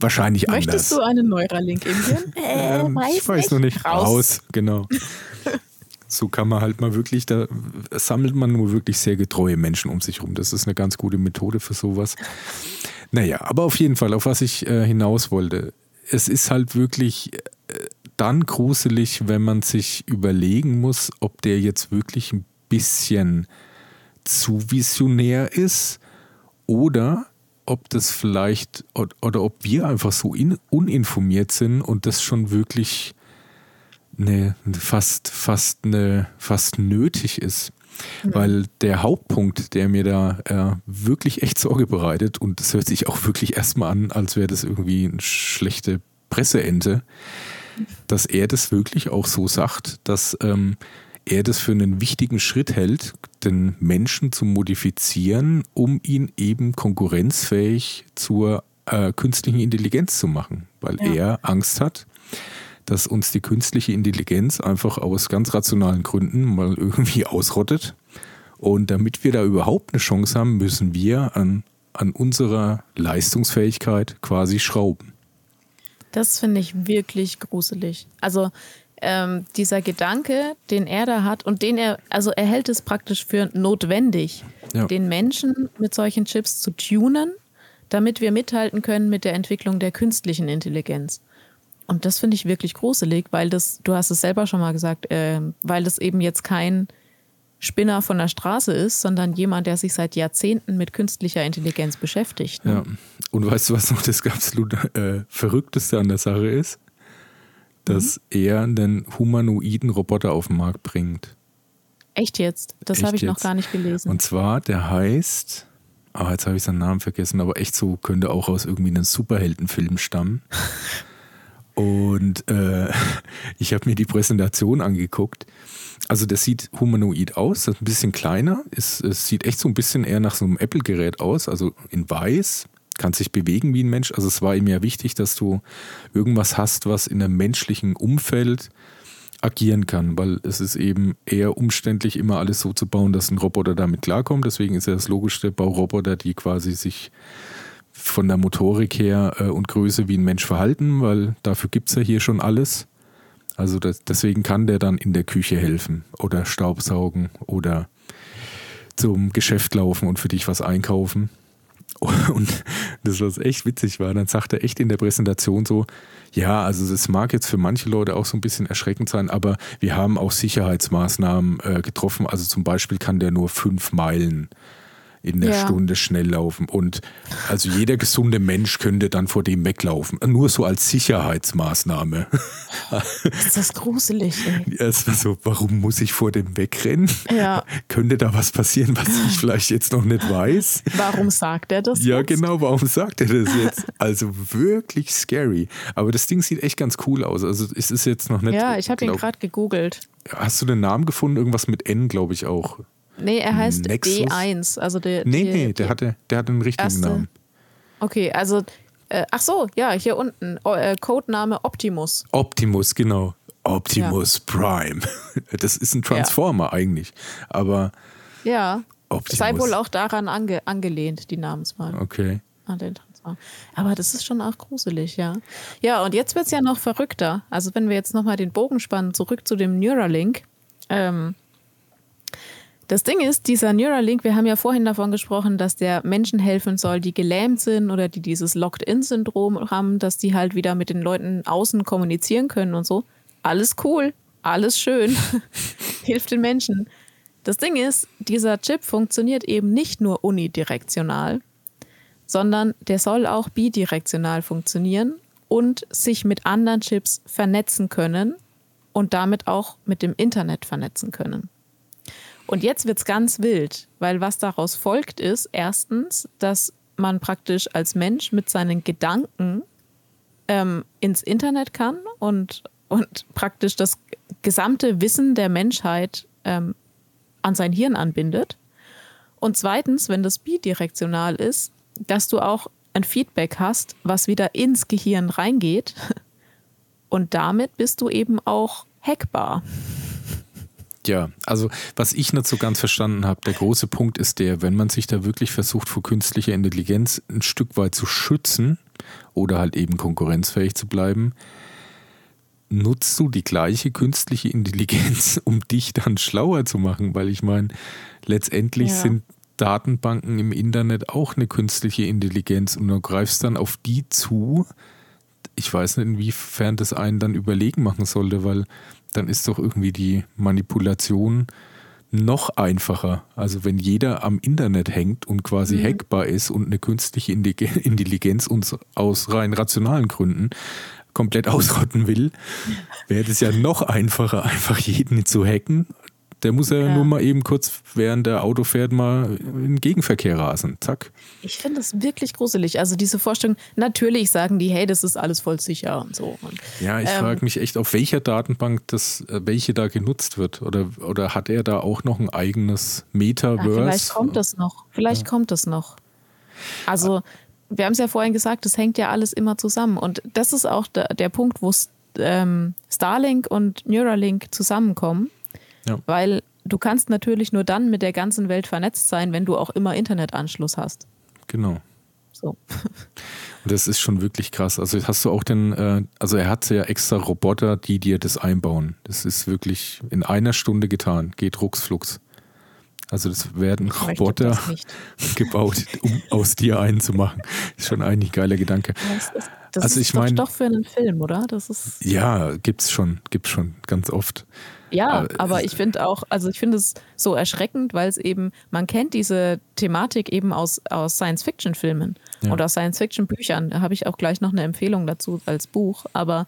Wahrscheinlich Möchtest anders. Möchtest du einen Neuralink im Hirn? Äh, ähm, weiß ich weiß nicht. noch nicht. Raus. Raus, genau. so kann man halt mal wirklich, da sammelt man nur wirklich sehr getreue Menschen um sich rum. Das ist eine ganz gute Methode für sowas. Naja, aber auf jeden Fall, auf was ich äh, hinaus wollte. Es ist halt wirklich äh, dann gruselig, wenn man sich überlegen muss, ob der jetzt wirklich ein bisschen zu visionär ist oder ob das vielleicht oder, oder ob wir einfach so in, uninformiert sind und das schon wirklich eine, fast, fast, eine, fast nötig ist. Mhm. Weil der Hauptpunkt, der mir da äh, wirklich echt Sorge bereitet, und das hört sich auch wirklich erstmal an, als wäre das irgendwie eine schlechte Presseente, dass er das wirklich auch so sagt, dass ähm, er das für einen wichtigen Schritt hält, den Menschen zu modifizieren, um ihn eben konkurrenzfähig zur äh, künstlichen Intelligenz zu machen, weil ja. er Angst hat, dass uns die künstliche Intelligenz einfach aus ganz rationalen Gründen mal irgendwie ausrottet. Und damit wir da überhaupt eine Chance haben, müssen wir an, an unserer Leistungsfähigkeit quasi schrauben. Das finde ich wirklich gruselig. Also ähm, dieser Gedanke, den er da hat und den er, also er hält es praktisch für notwendig, ja. den Menschen mit solchen Chips zu tunen, damit wir mithalten können mit der Entwicklung der künstlichen Intelligenz. Und das finde ich wirklich gruselig, weil das, du hast es selber schon mal gesagt, äh, weil das eben jetzt kein Spinner von der Straße ist, sondern jemand, der sich seit Jahrzehnten mit künstlicher Intelligenz beschäftigt. Ne? Ja. Und weißt du, was noch das absolut äh, Verrückteste an der Sache ist? Dass mhm. er einen humanoiden Roboter auf den Markt bringt. Echt jetzt? Das habe ich jetzt. noch gar nicht gelesen. Und zwar, der heißt, ah, jetzt habe ich seinen Namen vergessen, aber echt so könnte auch aus irgendwie einem Superheldenfilm stammen. Und äh, ich habe mir die Präsentation angeguckt. Also das sieht humanoid aus, das ist ein bisschen kleiner. Es, es sieht echt so ein bisschen eher nach so einem Apple-Gerät aus, also in weiß, kann sich bewegen wie ein Mensch. Also es war ihm ja wichtig, dass du irgendwas hast, was in einem menschlichen Umfeld agieren kann, weil es ist eben eher umständlich, immer alles so zu bauen, dass ein Roboter damit klarkommt. Deswegen ist ja das logischste Bauroboter, die quasi sich von der Motorik her äh, und Größe wie ein Mensch verhalten, weil dafür gibt es ja hier schon alles. Also das, deswegen kann der dann in der Küche helfen oder Staubsaugen oder zum Geschäft laufen und für dich was einkaufen. Und das, was echt witzig war, dann sagt er echt in der Präsentation so, ja, also das mag jetzt für manche Leute auch so ein bisschen erschreckend sein, aber wir haben auch Sicherheitsmaßnahmen äh, getroffen. Also zum Beispiel kann der nur fünf Meilen in der ja. Stunde schnell laufen. Und also jeder gesunde Mensch könnte dann vor dem weglaufen. Nur so als Sicherheitsmaßnahme. Ist das gruselig, ey. Es war so, warum muss ich vor dem wegrennen? Ja. Könnte da was passieren, was ich vielleicht jetzt noch nicht weiß? Warum sagt er das? Ja, jetzt? genau, warum sagt er das jetzt? Also wirklich scary. Aber das Ding sieht echt ganz cool aus. Also es ist jetzt noch nicht. Ja, ich habe ihn gerade gegoogelt. Hast du den Namen gefunden? Irgendwas mit N, glaube ich auch. Nee, er heißt Nexus? D1. Also der, nee, die, nee, der hatte, der hatte einen richtigen erste. Namen. Okay, also, äh, ach so, ja, hier unten. Oh, äh, Codename Optimus. Optimus, genau. Optimus ja. Prime. Das ist ein Transformer ja. eigentlich. Aber. Ja. Optimus. Sei wohl auch daran ange angelehnt, die Namenswahl. Okay. An den Transformer. Aber das ist schon auch gruselig, ja. Ja, und jetzt wird es ja noch verrückter. Also, wenn wir jetzt nochmal den Bogen spannen, zurück zu dem Neuralink. Ähm, das Ding ist, dieser Neuralink, wir haben ja vorhin davon gesprochen, dass der Menschen helfen soll, die gelähmt sind oder die dieses Locked-In-Syndrom haben, dass die halt wieder mit den Leuten außen kommunizieren können und so. Alles cool, alles schön, hilft den Menschen. Das Ding ist, dieser Chip funktioniert eben nicht nur unidirektional, sondern der soll auch bidirektional funktionieren und sich mit anderen Chips vernetzen können und damit auch mit dem Internet vernetzen können. Und jetzt wird es ganz wild, weil was daraus folgt ist, erstens, dass man praktisch als Mensch mit seinen Gedanken ähm, ins Internet kann und, und praktisch das gesamte Wissen der Menschheit ähm, an sein Hirn anbindet. Und zweitens, wenn das bidirektional ist, dass du auch ein Feedback hast, was wieder ins Gehirn reingeht. Und damit bist du eben auch hackbar. Ja, also was ich nicht so ganz verstanden habe, der große Punkt ist der, wenn man sich da wirklich versucht, vor künstlicher Intelligenz ein Stück weit zu schützen oder halt eben konkurrenzfähig zu bleiben, nutzt du die gleiche künstliche Intelligenz, um dich dann schlauer zu machen, weil ich meine, letztendlich ja. sind Datenbanken im Internet auch eine künstliche Intelligenz und du greifst dann auf die zu. Ich weiß nicht, inwiefern das einen dann überlegen machen sollte, weil dann ist doch irgendwie die Manipulation noch einfacher. Also wenn jeder am Internet hängt und quasi mhm. hackbar ist und eine künstliche Intelligenz uns aus rein rationalen Gründen komplett ausrotten will, wäre es ja noch einfacher, einfach jeden zu hacken, der muss ja, ja, nur mal eben kurz, während der Auto fährt, mal in den Gegenverkehr rasen. Zack. Ich finde das wirklich gruselig. Also diese Vorstellung, natürlich sagen die, hey, das ist alles voll sicher und so. Und, ja, ich ähm, frage mich echt, auf welcher Datenbank das, äh, welche da genutzt wird. Oder, oder hat er da auch noch ein eigenes Metaverse? Ja, vielleicht kommt das noch. Vielleicht ja. kommt das noch. Also, wir haben es ja vorhin gesagt, das hängt ja alles immer zusammen. Und das ist auch der, der Punkt, wo ähm, Starlink und Neuralink zusammenkommen ja. Weil du kannst natürlich nur dann mit der ganzen Welt vernetzt sein, wenn du auch immer Internetanschluss hast. Genau. So. Das ist schon wirklich krass. Also hast du auch den, äh, also er hat ja extra Roboter, die dir das einbauen. Das ist wirklich in einer Stunde getan, geht rucksflux. Also das werden Roboter gebaut, um aus dir einen zu machen. Ist schon eigentlich ein geiler Gedanke. Das ist, das also ich mein, doch für einen Film, oder? Das ist ja, gibt's schon, gibt's schon ganz oft. Ja, aber ich finde auch, also ich finde es so erschreckend, weil es eben, man kennt diese Thematik eben aus, aus Science-Fiction-Filmen ja. oder aus Science-Fiction-Büchern. Da habe ich auch gleich noch eine Empfehlung dazu als Buch. Aber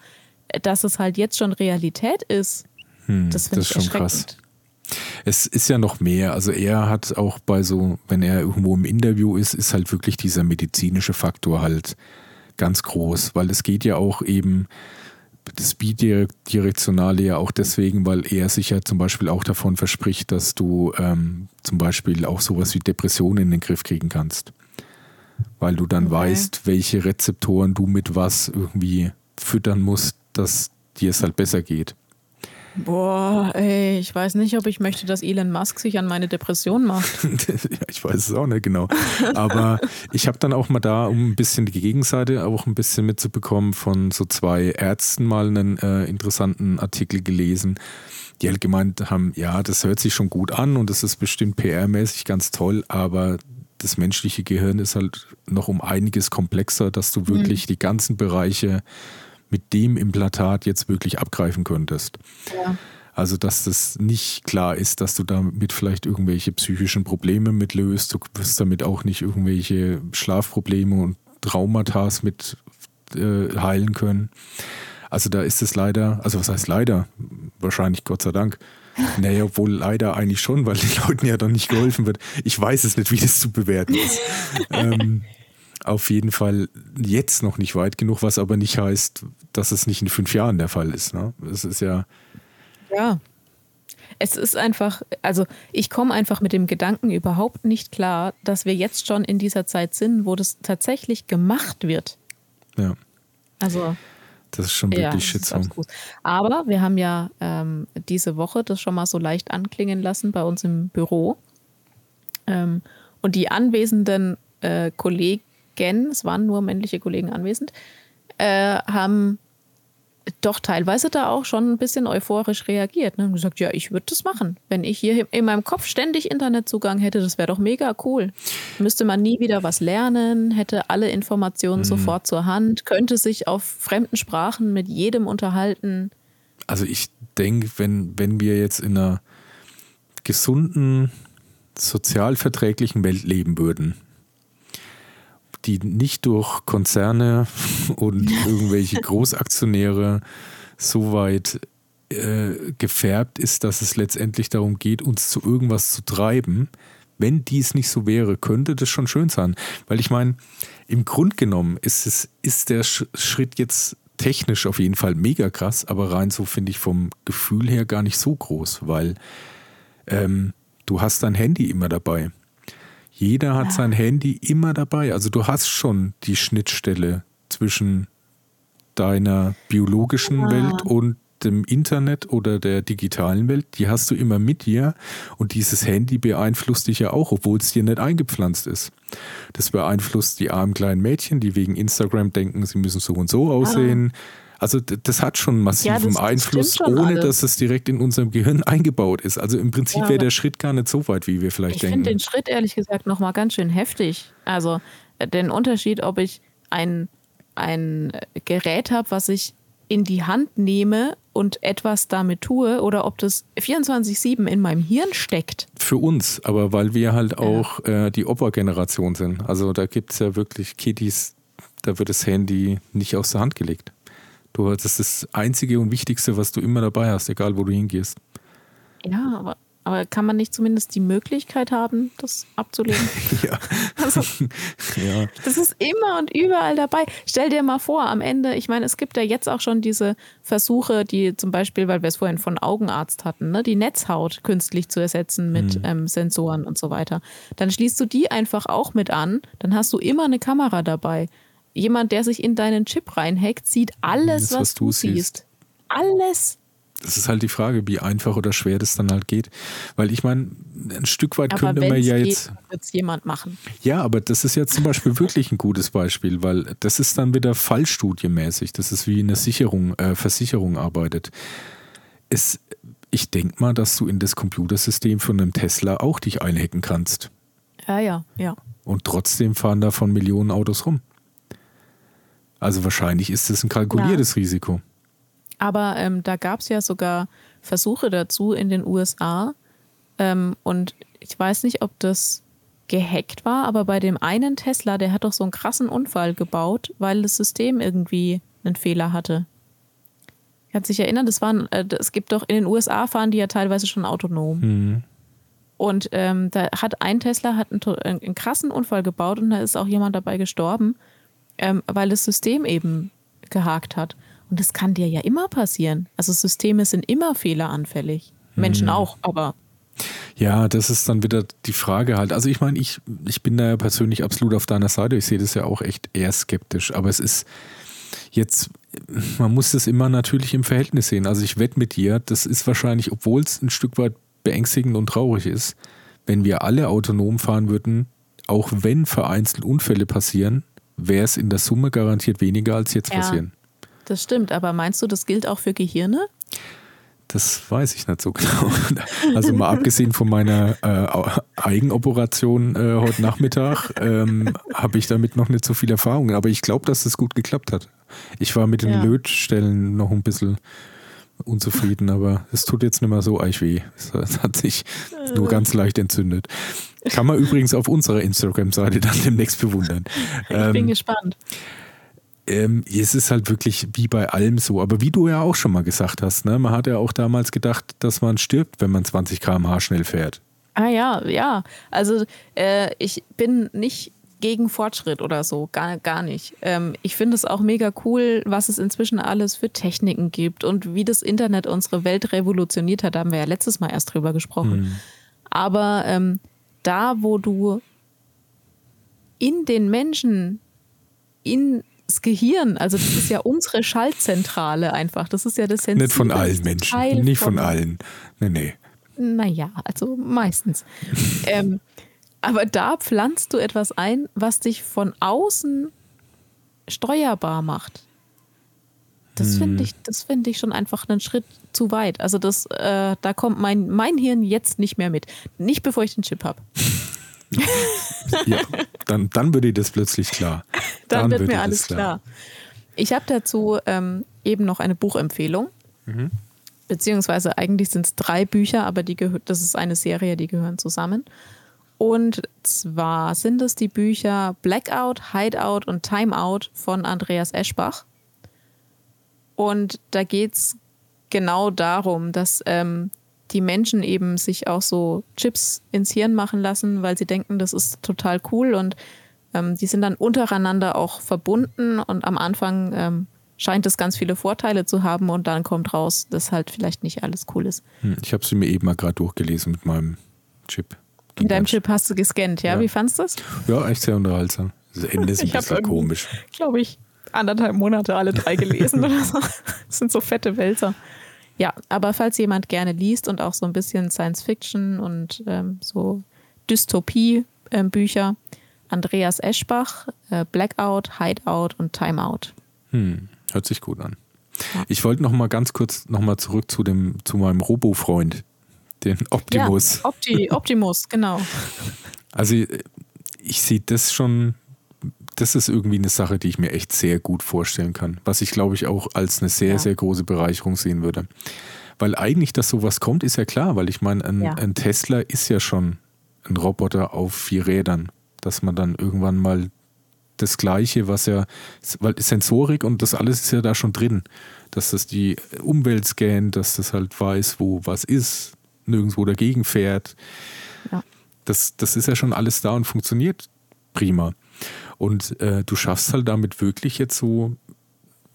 dass es halt jetzt schon Realität ist, hm, das finde ich schon krass. Es ist ja noch mehr. Also er hat auch bei so, wenn er irgendwo im Interview ist, ist halt wirklich dieser medizinische Faktor halt ganz groß, weil es geht ja auch eben das Bidirektionale ja auch deswegen, weil er sich ja zum Beispiel auch davon verspricht, dass du ähm, zum Beispiel auch sowas wie Depressionen in den Griff kriegen kannst. Weil du dann okay. weißt, welche Rezeptoren du mit was irgendwie füttern musst, dass dir es halt besser geht. Boah, ey, ich weiß nicht, ob ich möchte, dass Elon Musk sich an meine Depression macht. ja, ich weiß es auch nicht genau. Aber ich habe dann auch mal da, um ein bisschen die Gegenseite auch ein bisschen mitzubekommen, von so zwei Ärzten mal einen äh, interessanten Artikel gelesen, die halt gemeint haben, ja, das hört sich schon gut an und das ist bestimmt PR-mäßig ganz toll, aber das menschliche Gehirn ist halt noch um einiges komplexer, dass du wirklich mhm. die ganzen Bereiche mit dem Implantat jetzt wirklich abgreifen könntest. Ja. Also, dass das nicht klar ist, dass du damit vielleicht irgendwelche psychischen Probleme mitlöst. Du wirst damit auch nicht irgendwelche Schlafprobleme und Traumata mit äh, heilen können. Also, da ist es leider, also was heißt leider? Wahrscheinlich Gott sei Dank. Naja, obwohl leider eigentlich schon, weil den Leuten ja dann nicht geholfen wird. Ich weiß es nicht, wie das zu bewerten ist. ähm, auf jeden Fall jetzt noch nicht weit genug, was aber nicht heißt, dass es nicht in fünf Jahren der Fall ist. Ne? Es ist ja. Ja. Es ist einfach, also ich komme einfach mit dem Gedanken überhaupt nicht klar, dass wir jetzt schon in dieser Zeit sind, wo das tatsächlich gemacht wird. Ja. Also. Das ist schon wirklich ja, Shitstorm. Aber wir haben ja ähm, diese Woche das schon mal so leicht anklingen lassen bei uns im Büro. Ähm, und die anwesenden äh, Kollegen es waren nur männliche Kollegen anwesend, äh, haben doch teilweise da auch schon ein bisschen euphorisch reagiert ne? und gesagt, ja, ich würde das machen. Wenn ich hier in meinem Kopf ständig Internetzugang hätte, das wäre doch mega cool. Müsste man nie wieder was lernen, hätte alle Informationen mhm. sofort zur Hand, könnte sich auf fremden Sprachen mit jedem unterhalten. Also ich denke, wenn, wenn wir jetzt in einer gesunden, sozialverträglichen Welt leben würden, die nicht durch Konzerne und irgendwelche Großaktionäre so weit äh, gefärbt ist, dass es letztendlich darum geht, uns zu irgendwas zu treiben, wenn dies nicht so wäre, könnte das schon schön sein. Weil ich meine, im Grunde genommen ist, es, ist der Schritt jetzt technisch auf jeden Fall mega krass, aber rein so finde ich vom Gefühl her gar nicht so groß, weil ähm, du hast dein Handy immer dabei. Jeder hat sein Handy immer dabei. Also du hast schon die Schnittstelle zwischen deiner biologischen ja. Welt und dem Internet oder der digitalen Welt, die hast du immer mit dir und dieses Handy beeinflusst dich ja auch, obwohl es dir nicht eingepflanzt ist. Das beeinflusst die armen kleinen Mädchen, die wegen Instagram denken, sie müssen so und so aussehen. Also das hat schon massiven ja, Einfluss, ohne alles. dass es direkt in unserem Gehirn eingebaut ist. Also im Prinzip ja, wäre der Schritt gar nicht so weit, wie wir vielleicht ich denken. Ich finde den Schritt ehrlich gesagt nochmal ganz schön heftig. Also äh, den Unterschied, ob ich ein, ein Gerät habe, was ich in die Hand nehme und etwas damit tue oder ob das 24-7 in meinem Hirn steckt. Für uns, aber weil wir halt auch ja. äh, die Opfergeneration sind. Also da gibt es ja wirklich Kiddies, da wird das Handy nicht aus der Hand gelegt. Du, das ist das Einzige und Wichtigste, was du immer dabei hast, egal wo du hingehst. Ja, aber aber kann man nicht zumindest die Möglichkeit haben, das abzulegen? ja. Also, ja. Das ist immer und überall dabei. Stell dir mal vor, am Ende, ich meine, es gibt ja jetzt auch schon diese Versuche, die zum Beispiel, weil wir es vorhin von Augenarzt hatten, ne, die Netzhaut künstlich zu ersetzen mit mhm. ähm, Sensoren und so weiter. Dann schließt du die einfach auch mit an, dann hast du immer eine Kamera dabei. Jemand, der sich in deinen Chip reinhackt, sieht alles, das, was, was, du siehst. siehst. Alles das ist halt die Frage, wie einfach oder schwer das dann halt geht. Weil ich meine, ein Stück weit aber könnte man ja geht, jetzt. Wird jemand machen. Ja, aber das ist jetzt zum Beispiel wirklich ein gutes Beispiel, weil das ist dann wieder fallstudienmäßig. Das ist wie eine Sicherung, äh, Versicherung arbeitet. Es, ich denke mal, dass du in das Computersystem von einem Tesla auch dich einhacken kannst. Ja, ja, ja. Und trotzdem fahren davon Millionen Autos rum. Also wahrscheinlich ist das ein kalkuliertes ja. Risiko. Aber ähm, da gab es ja sogar Versuche dazu in den USA. Ähm, und ich weiß nicht, ob das gehackt war, aber bei dem einen Tesla, der hat doch so einen krassen Unfall gebaut, weil das System irgendwie einen Fehler hatte. Kann sich erinnern, das waren, äh, es gibt doch in den USA fahren die ja teilweise schon autonom. Mhm. Und ähm, da hat ein Tesla hat einen, einen, krassen Unfall gebaut und da ist auch jemand dabei gestorben, ähm, weil das System eben gehakt hat. Und das kann dir ja immer passieren. Also Systeme sind immer fehleranfällig. Menschen mhm. auch, aber. Ja, das ist dann wieder die Frage halt. Also ich meine, ich, ich bin da ja persönlich absolut auf deiner Seite. Ich sehe das ja auch echt eher skeptisch. Aber es ist jetzt, man muss das immer natürlich im Verhältnis sehen. Also ich wette mit dir, das ist wahrscheinlich, obwohl es ein Stück weit beängstigend und traurig ist, wenn wir alle autonom fahren würden, auch wenn vereinzelt Unfälle passieren, wäre es in der Summe garantiert weniger als jetzt ja. passieren. Das stimmt, aber meinst du, das gilt auch für Gehirne? Das weiß ich nicht so genau. Also mal abgesehen von meiner äh, Eigenoperation äh, heute Nachmittag ähm, habe ich damit noch nicht so viel Erfahrung. Aber ich glaube, dass es gut geklappt hat. Ich war mit den ja. Lötstellen noch ein bisschen unzufrieden, aber es tut jetzt nicht mehr so eich weh. Es hat sich nur ganz leicht entzündet. Kann man übrigens auf unserer Instagram-Seite dann demnächst bewundern. Ich ähm, bin gespannt ähm, es ist halt wirklich wie bei allem so. Aber wie du ja auch schon mal gesagt hast, ne, man hat ja auch damals gedacht, dass man stirbt, wenn man 20 km/h schnell fährt. Ah ja, ja. Also äh, ich bin nicht gegen Fortschritt oder so, gar, gar nicht. Ähm, ich finde es auch mega cool, was es inzwischen alles für Techniken gibt und wie das Internet unsere Welt revolutioniert hat, da haben wir ja letztes Mal erst drüber gesprochen. Hm. Aber ähm, da, wo du in den Menschen, in das Gehirn, also das ist ja unsere Schaltzentrale einfach. Das ist ja das Sensibelste Nicht von allen Menschen, Teil nicht von, von allen. Nee, nee. Naja, also meistens. ähm, aber da pflanzt du etwas ein, was dich von außen steuerbar macht. Das finde hm. ich, find ich schon einfach einen Schritt zu weit. Also das, äh, da kommt mein, mein Hirn jetzt nicht mehr mit. Nicht bevor ich den Chip habe. ja, dann, dann würde das plötzlich klar. Dann, dann wird mir alles klar. klar. Ich habe dazu ähm, eben noch eine Buchempfehlung. Mhm. Beziehungsweise eigentlich sind es drei Bücher, aber die das ist eine Serie, die gehören zusammen. Und zwar sind es die Bücher Blackout, Hideout und Timeout von Andreas Eschbach. Und da geht es genau darum, dass ähm, die Menschen eben sich auch so Chips ins Hirn machen lassen, weil sie denken, das ist total cool und ähm, die sind dann untereinander auch verbunden und am Anfang ähm, scheint es ganz viele Vorteile zu haben und dann kommt raus, dass halt vielleicht nicht alles cool ist. Hm, ich habe sie mir eben mal gerade durchgelesen mit meinem Chip. Mit deinem Chip hast du gescannt, ja? ja. Wie fandest du das? Ja, echt sehr unterhaltsam. Das Ende ist ein bisschen komisch. Glaube ich, anderthalb Monate alle drei gelesen oder so. Das sind so fette Wälzer. Ja, aber falls jemand gerne liest und auch so ein bisschen Science Fiction und ähm, so Dystopie-Bücher, ähm, Andreas Eschbach, äh, Blackout, Hideout und Timeout. Hm, hört sich gut an. Ja. Ich wollte noch mal ganz kurz noch mal zurück zu dem zu meinem Robo-Freund, den Optimus. Ja, Opti, Optimus, genau. Also ich sehe das schon das ist irgendwie eine Sache, die ich mir echt sehr gut vorstellen kann. Was ich, glaube ich, auch als eine sehr, ja. sehr große Bereicherung sehen würde. Weil eigentlich, dass sowas kommt, ist ja klar, weil ich meine, ein, ja. ein Tesla ist ja schon ein Roboter auf vier Rädern. Dass man dann irgendwann mal das Gleiche, was ja, weil Sensorik und das alles ist ja da schon drin. Dass das die Umwelt scannt, dass das halt weiß, wo was ist, nirgendwo dagegen fährt. Ja. Das, das ist ja schon alles da und funktioniert prima. Und äh, du schaffst halt damit wirklich jetzt so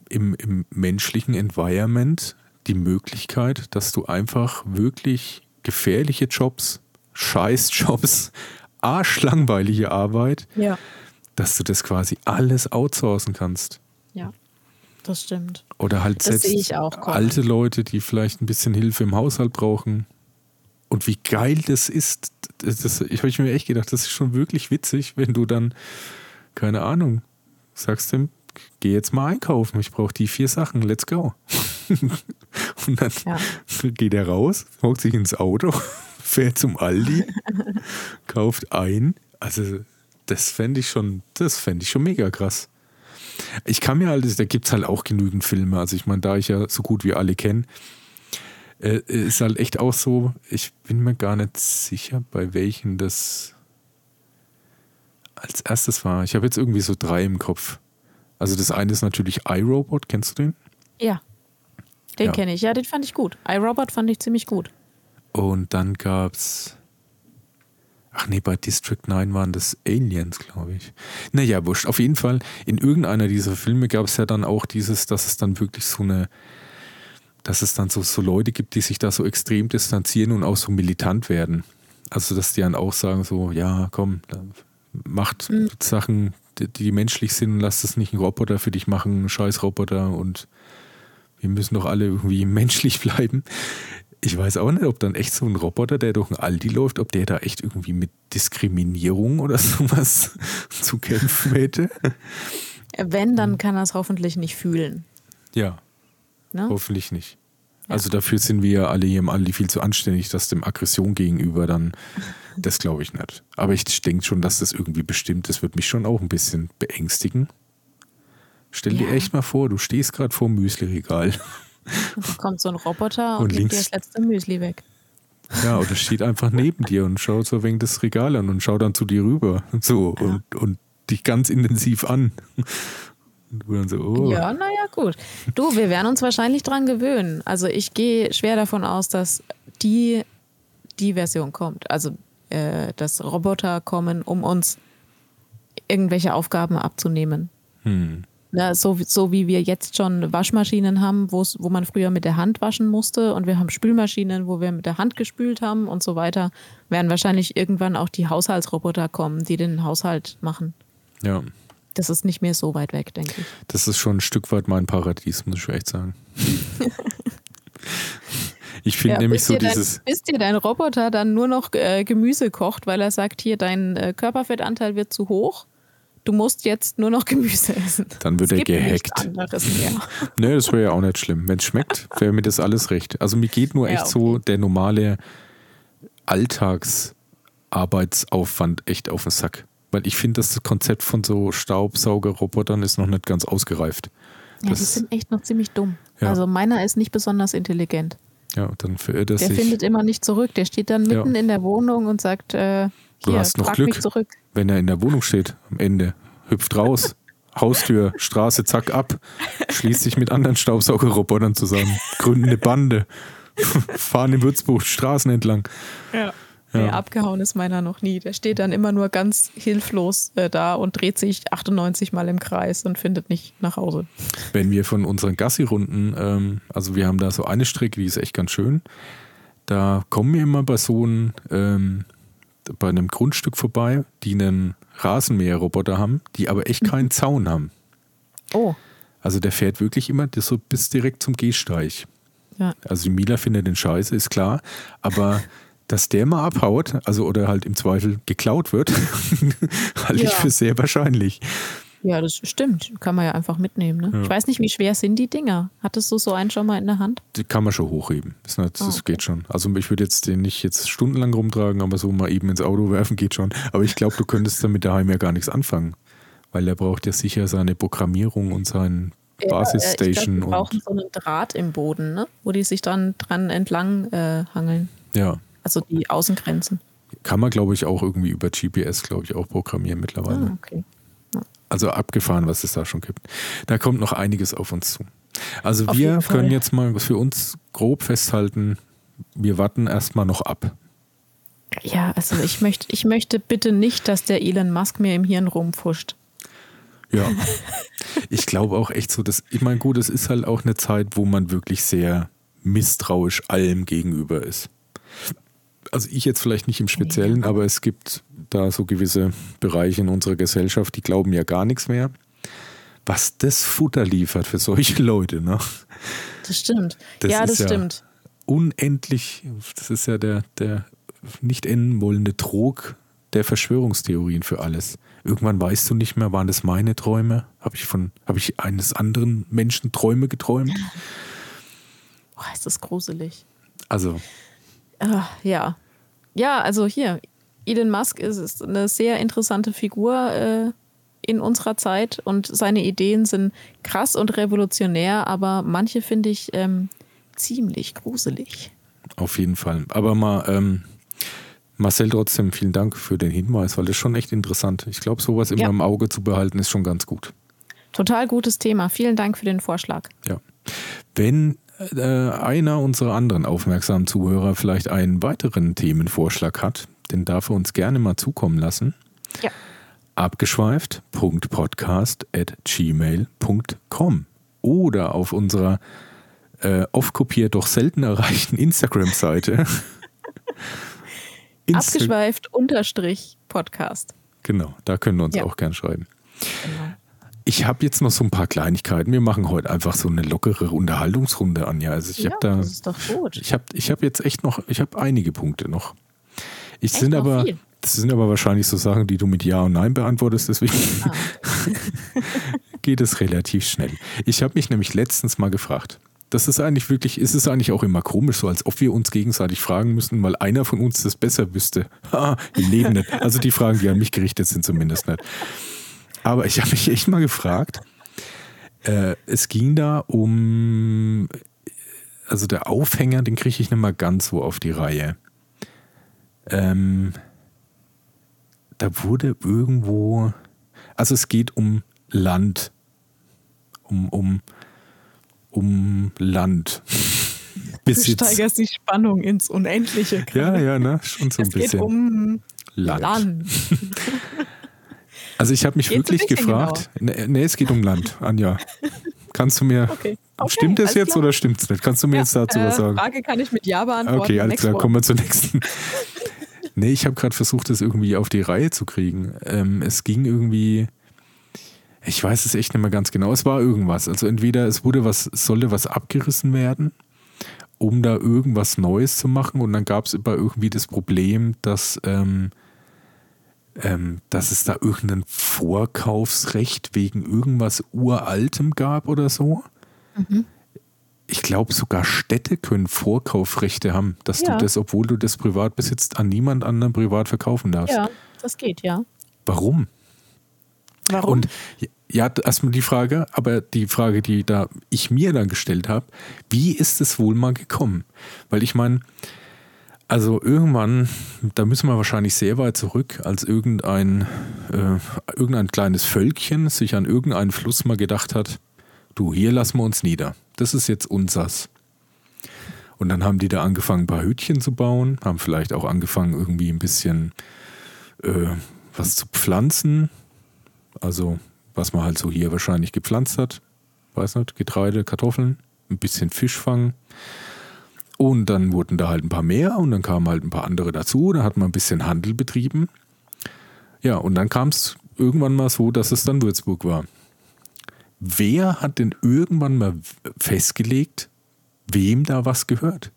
im, im menschlichen Environment die Möglichkeit, dass du einfach wirklich gefährliche Jobs, Scheißjobs, arschlangweilige Arbeit, ja. dass du das quasi alles outsourcen kannst. Ja, das stimmt. Oder halt das selbst alte Leute, die vielleicht ein bisschen Hilfe im Haushalt brauchen. Und wie geil das ist, das, das ich habe mir echt gedacht, das ist schon wirklich witzig, wenn du dann keine Ahnung, sagst du, geh jetzt mal einkaufen, ich brauche die vier Sachen, let's go. und dann ja. geht er raus, hockt sich ins Auto, fährt zum Aldi, kauft ein. Also das fände ich schon, das fände ich schon mega krass. Ich kann mir halt, da gibt es halt auch genügend Filme. Also ich meine, da ich ja so gut wie alle kenne, äh, ist halt echt auch so, ich bin mir gar nicht sicher, bei welchen das als erstes war. Ich habe jetzt irgendwie so drei im Kopf. Also das eine ist natürlich iRobot, kennst du den? Ja, den ja. kenne ich. Ja, den fand ich gut. iRobot fand ich ziemlich gut. Und dann gab es. Ach nee, bei District 9 waren das Aliens, glaube ich. Naja, wurscht. Auf jeden Fall, in irgendeiner dieser Filme gab es ja dann auch dieses, dass es dann wirklich so eine, dass es dann so, so Leute gibt, die sich da so extrem distanzieren und auch so militant werden. Also, dass die dann auch sagen, so, ja, komm, macht mhm. Sachen, die, die, menschlich sind und lasst es nicht ein Roboter für dich machen, ein scheiß Roboter und wir müssen doch alle irgendwie menschlich bleiben. Ich weiß auch nicht, ob dann echt so ein Roboter, der durch ein Aldi läuft, ob der da echt irgendwie mit Diskriminierung oder sowas zu kämpfen hätte. Wenn, dann kann er es hoffentlich nicht fühlen. Ja. Ne? Hoffentlich nicht. Also dafür sind wir alle hier im Aldi viel zu anständig, dass dem Aggression gegenüber dann das glaube ich nicht. Aber ich denke schon, dass das irgendwie bestimmt ist. Wird mich schon auch ein bisschen beängstigen. Stell ja. dir echt mal vor, du stehst gerade vor dem Müsli-Regal. Kommt so ein Roboter und, und legt dir das letzte Müsli weg. Ja, oder steht einfach neben dir und schaut so wegen das Regal an und schaut dann zu dir rüber. So ja. und, und dich ganz intensiv an. Und dann so, oh. Ja, naja, gut. Du, wir werden uns wahrscheinlich dran gewöhnen. Also ich gehe schwer davon aus, dass die, die Version kommt. Also äh, dass Roboter kommen, um uns irgendwelche Aufgaben abzunehmen. Hm. Ja, so, so wie wir jetzt schon Waschmaschinen haben, wo man früher mit der Hand waschen musste und wir haben Spülmaschinen, wo wir mit der Hand gespült haben und so weiter, werden wahrscheinlich irgendwann auch die Haushaltsroboter kommen, die den Haushalt machen. Ja. Das ist nicht mehr so weit weg, denke ich. Das ist schon ein Stück weit mein Paradies, muss ich echt sagen. Ich finde ja, nämlich so dieses. Dein, bis dir dein Roboter dann nur noch äh, Gemüse kocht, weil er sagt, hier, dein äh, Körperfettanteil wird zu hoch. Du musst jetzt nur noch Gemüse essen. Dann wird es er gehackt. Nö, das wäre ja auch nicht schlimm. Wenn es schmeckt, wäre mir das alles recht. Also mir geht nur ja, echt okay. so der normale Alltagsarbeitsaufwand echt auf den Sack. Weil ich finde, das Konzept von so Staubsaugerrobotern ist noch nicht ganz ausgereift. Ja, das, die sind echt noch ziemlich dumm. Ja. Also meiner ist nicht besonders intelligent. Ja, dann verirrt er der sich. Der findet immer nicht zurück. Der steht dann mitten ja. in der Wohnung und sagt, äh, du hier, hast noch Glück, wenn er in der Wohnung steht am Ende. Hüpft raus, Haustür, Straße, zack, ab. Schließt sich mit anderen Staubsaugerrobotern zusammen. Gründet eine Bande. fahren in Würzburg Straßen entlang. Ja. Ja. Nee, abgehauen ist meiner noch nie. Der steht dann immer nur ganz hilflos äh, da und dreht sich 98 Mal im Kreis und findet nicht nach Hause. Wenn wir von unseren Gassi-Runden, ähm, also wir haben da so eine Strecke, die ist echt ganz schön. Da kommen wir immer bei so einem, ähm, bei einem Grundstück vorbei, die einen Rasenmäherroboter haben, die aber echt keinen. Zaun haben. Oh. Also der fährt wirklich immer so bis direkt zum Gehsteig. Ja. Also die Mila findet den scheiße, ist klar. Aber dass der mal abhaut, also oder halt im Zweifel geklaut wird, halte ja. ich für sehr wahrscheinlich. Ja, das stimmt. Kann man ja einfach mitnehmen. Ne? Ja. Ich weiß nicht, wie schwer sind die Dinger? Hattest du so einen schon mal in der Hand? Die kann man schon hochheben. Das, das oh, okay. geht schon. Also ich würde jetzt den nicht jetzt stundenlang rumtragen, aber so mal eben ins Auto werfen geht schon. Aber ich glaube, du könntest damit daheim ja gar nichts anfangen. Weil er braucht ja sicher seine Programmierung und sein ja, Basisstation. Die brauchen so einen Draht im Boden, ne? wo die sich dann dran entlang äh, hangeln. Ja. Also die Außengrenzen. Kann man, glaube ich, auch irgendwie über GPS, glaube ich, auch programmieren mittlerweile. Ah, okay. Ja. Also abgefahren, was es da schon gibt. Da kommt noch einiges auf uns zu. Also auf wir können jetzt mal für uns grob festhalten, wir warten erstmal noch ab. Ja, also ich möchte, ich möchte bitte nicht, dass der Elon Musk mir im Hirn rumfuscht. Ja. Ich glaube auch echt so, dass, ich meine, gut, es ist halt auch eine Zeit, wo man wirklich sehr misstrauisch allem gegenüber ist also ich jetzt vielleicht nicht im Speziellen, aber es gibt da so gewisse Bereiche in unserer Gesellschaft, die glauben ja gar nichts mehr. Was das Futter liefert für solche Leute, ne? Das stimmt. Das ja, das ja stimmt. Unendlich, das ist ja der, der nicht enden wollende Trog der Verschwörungstheorien für alles. Irgendwann weißt du nicht mehr, waren das meine Träume? Habe ich von, habe ich eines anderen Menschen Träume geträumt? Boah, ist das gruselig. Also. Ach, ja. Ja, also hier, Elon Musk ist, ist eine sehr interessante Figur äh, in unserer Zeit und seine Ideen sind krass und revolutionär, aber manche finde ich ähm, ziemlich gruselig. Auf jeden Fall. Aber mal, ähm, Marcel, trotzdem vielen Dank für den Hinweis, weil das ist schon echt interessant. Ich glaube, sowas immer ja. im Auge zu behalten, ist schon ganz gut. Total gutes Thema. Vielen Dank für den Vorschlag. Ja. Wenn äh, einer unserer anderen aufmerksamen Zuhörer vielleicht einen weiteren Themenvorschlag hat, den darf er uns gerne mal zukommen lassen. Ja. Abgeschweift.podcast.gmail.com oder auf unserer äh, oft kopiert doch selten erreichten Instagram-Seite. Insta Abgeschweift unterstrich Podcast. Genau, da können wir uns ja. auch gern schreiben. Genau. Ich habe jetzt noch so ein paar Kleinigkeiten. Wir machen heute einfach so eine lockere Unterhaltungsrunde, Anja. Also ich ja, habe da. Das ist doch gut. Ich habe ich hab jetzt echt noch, ich habe einige Punkte noch. Ich echt sind aber, viel? das sind aber wahrscheinlich so Sachen, die du mit Ja und Nein beantwortest, deswegen ah. geht es relativ schnell. Ich habe mich nämlich letztens mal gefragt. Das ist eigentlich wirklich, ist es eigentlich auch immer komisch, so als ob wir uns gegenseitig fragen müssten, weil einer von uns das besser wüsste. Ha, Im Leben nicht. Also die Fragen, die an mich gerichtet sind, zumindest nicht. Aber ich habe mich echt mal gefragt, äh, es ging da um, also der Aufhänger, den kriege ich nicht mal ganz so auf die Reihe. Ähm, da wurde irgendwo, also es geht um Land, um, um, um Land. Besitz. Du steigerst die Spannung ins Unendliche. Gerade. Ja, ja, ne? schon so ein es bisschen. Es geht um Land. Land. Also ich habe mich Geht's wirklich gefragt. Genau? Nee, es geht um Land, Anja. Kannst du mir. Okay. Okay, stimmt das jetzt klar. oder stimmt es nicht? Kannst du mir ja, jetzt dazu äh, was sagen? Frage kann ich mit Ja beantworten. Okay, alles klar, kommen wir zur nächsten. nee, ich habe gerade versucht, das irgendwie auf die Reihe zu kriegen. Ähm, es ging irgendwie. Ich weiß es echt nicht mehr ganz genau. Es war irgendwas. Also entweder es wurde was, sollte was abgerissen werden, um da irgendwas Neues zu machen. Und dann gab es immer irgendwie das Problem, dass ähm, ähm, dass es da irgendein Vorkaufsrecht wegen irgendwas Uraltem gab oder so. Mhm. Ich glaube, sogar Städte können Vorkaufsrechte haben, dass ja. du das, obwohl du das privat besitzt, an niemand anderen privat verkaufen darfst. Ja, das geht, ja. Warum? Warum? Und ja, erstmal die Frage, aber die Frage, die da ich mir dann gestellt habe, wie ist es wohl mal gekommen? Weil ich meine, also irgendwann, da müssen wir wahrscheinlich sehr weit zurück, als irgendein, äh, irgendein kleines Völkchen sich an irgendeinen Fluss mal gedacht hat, du, hier lassen wir uns nieder. Das ist jetzt unsers. Und dann haben die da angefangen, ein paar Hütchen zu bauen, haben vielleicht auch angefangen, irgendwie ein bisschen äh, was zu pflanzen. Also, was man halt so hier wahrscheinlich gepflanzt hat. Weiß nicht, Getreide, Kartoffeln, ein bisschen Fisch fangen. Und dann wurden da halt ein paar mehr und dann kamen halt ein paar andere dazu. Da hat man ein bisschen Handel betrieben. Ja, und dann kam es irgendwann mal so, dass es dann Würzburg war. Wer hat denn irgendwann mal festgelegt, wem da was gehört?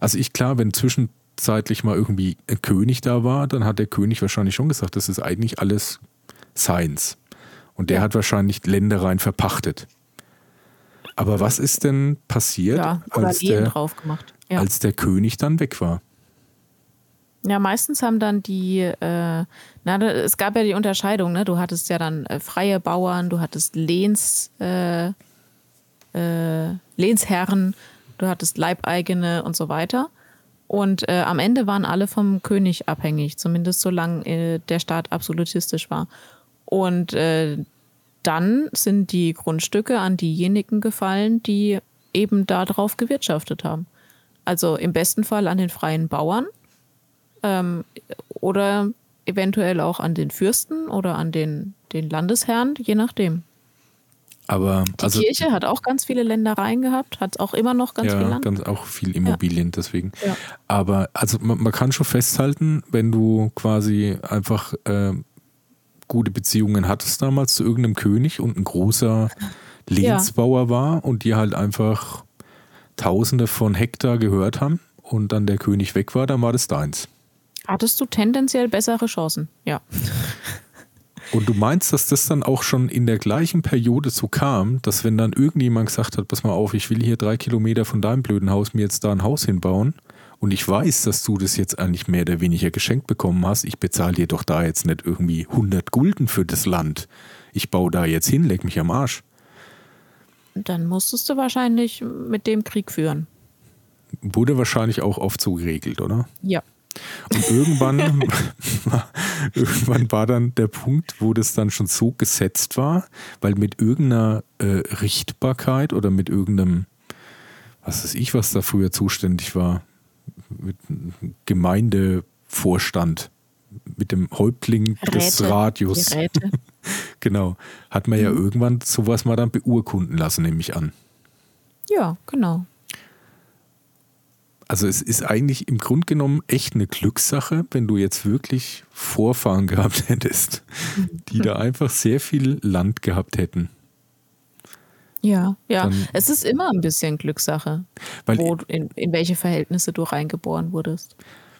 Also ich klar, wenn zwischenzeitlich mal irgendwie ein König da war, dann hat der König wahrscheinlich schon gesagt, das ist eigentlich alles seins. Und der hat wahrscheinlich Ländereien verpachtet. Aber was ist denn passiert, ja, als, der, ja. als der König dann weg war? Ja, meistens haben dann die, äh, na, es gab ja die Unterscheidung, ne? Du hattest ja dann äh, freie Bauern, du hattest Lehns, äh, äh Lehnsherren, du hattest Leibeigene und so weiter. Und äh, am Ende waren alle vom König abhängig, zumindest solange äh, der Staat absolutistisch war. Und dann sind die Grundstücke an diejenigen gefallen, die eben darauf gewirtschaftet haben. Also im besten Fall an den freien Bauern ähm, oder eventuell auch an den Fürsten oder an den, den Landesherren, je nachdem. Aber die also, Kirche hat auch ganz viele Ländereien gehabt, hat auch immer noch ganz ja, viel Land. Ganz auch viel Immobilien, ja. deswegen. Ja. Aber also man, man, kann schon festhalten, wenn du quasi einfach äh, gute Beziehungen hattest damals zu irgendeinem König und ein großer Lehnsbauer ja. war und die halt einfach Tausende von Hektar gehört haben und dann der König weg war, dann war das deins. Hattest du tendenziell bessere Chancen, ja. Und du meinst, dass das dann auch schon in der gleichen Periode so kam, dass wenn dann irgendjemand gesagt hat, pass mal auf, ich will hier drei Kilometer von deinem blöden Haus mir jetzt da ein Haus hinbauen, und ich weiß, dass du das jetzt eigentlich mehr oder weniger geschenkt bekommen hast, ich bezahle dir doch da jetzt nicht irgendwie 100 Gulden für das Land. Ich baue da jetzt hin, leg mich am Arsch. Dann musstest du wahrscheinlich mit dem Krieg führen. Wurde wahrscheinlich auch oft so geregelt, oder? Ja. Und irgendwann, irgendwann war dann der Punkt, wo das dann schon so gesetzt war, weil mit irgendeiner äh, Richtbarkeit oder mit irgendeinem, was weiß ich, was da früher zuständig war, mit Gemeindevorstand, mit dem Häuptling Räte, des Radios. genau. Hat man mhm. ja irgendwann sowas mal dann beurkunden lassen, nehme ich an. Ja, genau. Also es ist eigentlich im Grunde genommen echt eine Glückssache, wenn du jetzt wirklich Vorfahren gehabt hättest, die da einfach sehr viel Land gehabt hätten. Ja, ja. Dann, es ist immer ein bisschen Glückssache, wo, in, in welche Verhältnisse du reingeboren wurdest.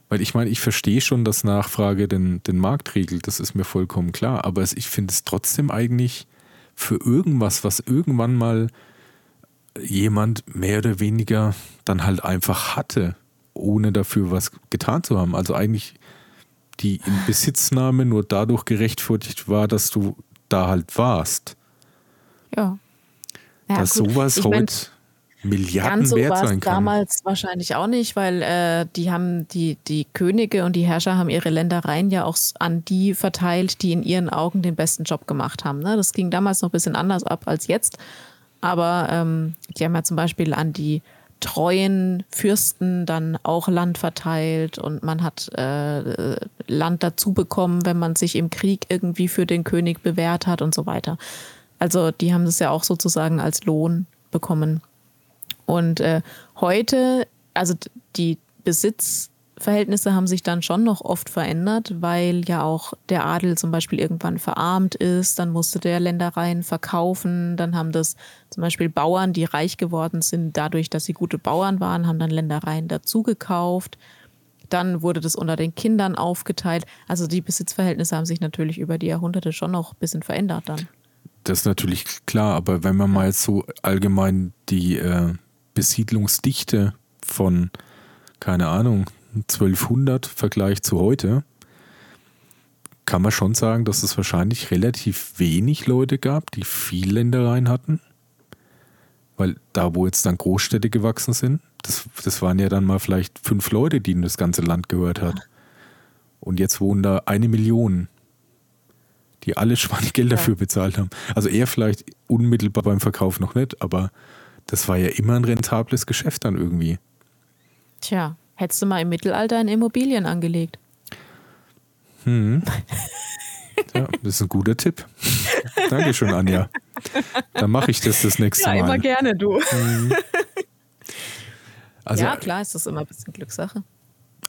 Weil ich meine, ich verstehe schon, dass Nachfrage den, den Markt regelt, das ist mir vollkommen klar. Aber es, ich finde es trotzdem eigentlich für irgendwas, was irgendwann mal jemand mehr oder weniger dann halt einfach hatte, ohne dafür was getan zu haben. Also eigentlich die Inbesitznahme nur dadurch gerechtfertigt war, dass du da halt warst. Ja. Ja, dass gut. sowas ich heute mein, Milliarden ganz so wert sein kann. damals wahrscheinlich auch nicht, weil äh, die haben die, die Könige und die Herrscher haben ihre Ländereien ja auch an die verteilt, die in ihren Augen den besten Job gemacht haben. Ne? Das ging damals noch ein bisschen anders ab als jetzt. Aber ähm, die haben ja zum Beispiel an die treuen Fürsten dann auch Land verteilt und man hat äh, Land dazu bekommen, wenn man sich im Krieg irgendwie für den König bewährt hat und so weiter. Also die haben das ja auch sozusagen als Lohn bekommen. Und äh, heute, also die Besitzverhältnisse haben sich dann schon noch oft verändert, weil ja auch der Adel zum Beispiel irgendwann verarmt ist, dann musste der Ländereien verkaufen, dann haben das zum Beispiel Bauern, die reich geworden sind, dadurch, dass sie gute Bauern waren, haben dann Ländereien dazugekauft. Dann wurde das unter den Kindern aufgeteilt. Also die Besitzverhältnisse haben sich natürlich über die Jahrhunderte schon noch ein bisschen verändert dann. Das ist natürlich klar, aber wenn man mal jetzt so allgemein die äh, Besiedlungsdichte von, keine Ahnung, 1200 vergleicht zu heute, kann man schon sagen, dass es wahrscheinlich relativ wenig Leute gab, die viel Ländereien hatten. Weil da, wo jetzt dann Großstädte gewachsen sind, das, das waren ja dann mal vielleicht fünf Leute, die in das ganze Land gehört hat. Und jetzt wohnen da eine Million die alle Schweinegeld dafür ja. bezahlt haben. Also er vielleicht unmittelbar beim Verkauf noch nicht, aber das war ja immer ein rentables Geschäft dann irgendwie. Tja, hättest du mal im Mittelalter in Immobilien angelegt. Hm. Ja, das ist ein guter Tipp. Dankeschön, Anja. Dann mache ich das das nächste ja, Mal. Ja, immer gerne, du. Hm. Also, ja, klar ist das immer ein bisschen Glückssache.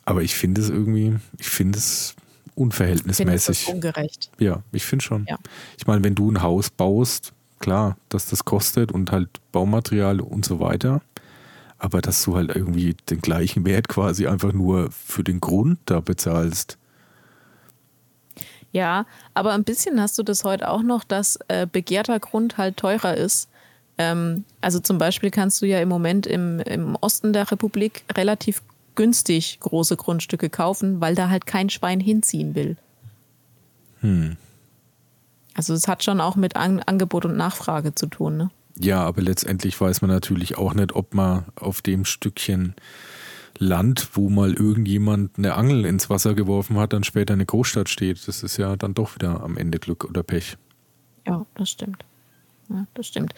Aber ich finde es irgendwie, ich finde es unverhältnismäßig. Findest du ungerecht. Ja, ich finde schon. Ja. Ich meine, wenn du ein Haus baust, klar, dass das kostet und halt Baumaterial und so weiter. Aber dass du halt irgendwie den gleichen Wert quasi einfach nur für den Grund da bezahlst. Ja, aber ein bisschen hast du das heute auch noch, dass äh, begehrter Grund halt teurer ist. Ähm, also zum Beispiel kannst du ja im Moment im, im Osten der Republik relativ günstig große Grundstücke kaufen, weil da halt kein Schwein hinziehen will. Hm. Also es hat schon auch mit An Angebot und Nachfrage zu tun, ne? Ja, aber letztendlich weiß man natürlich auch nicht, ob man auf dem Stückchen Land, wo mal irgendjemand eine Angel ins Wasser geworfen hat, dann später eine Großstadt steht. Das ist ja dann doch wieder am Ende Glück oder Pech. Ja, das stimmt. Ja, das stimmt.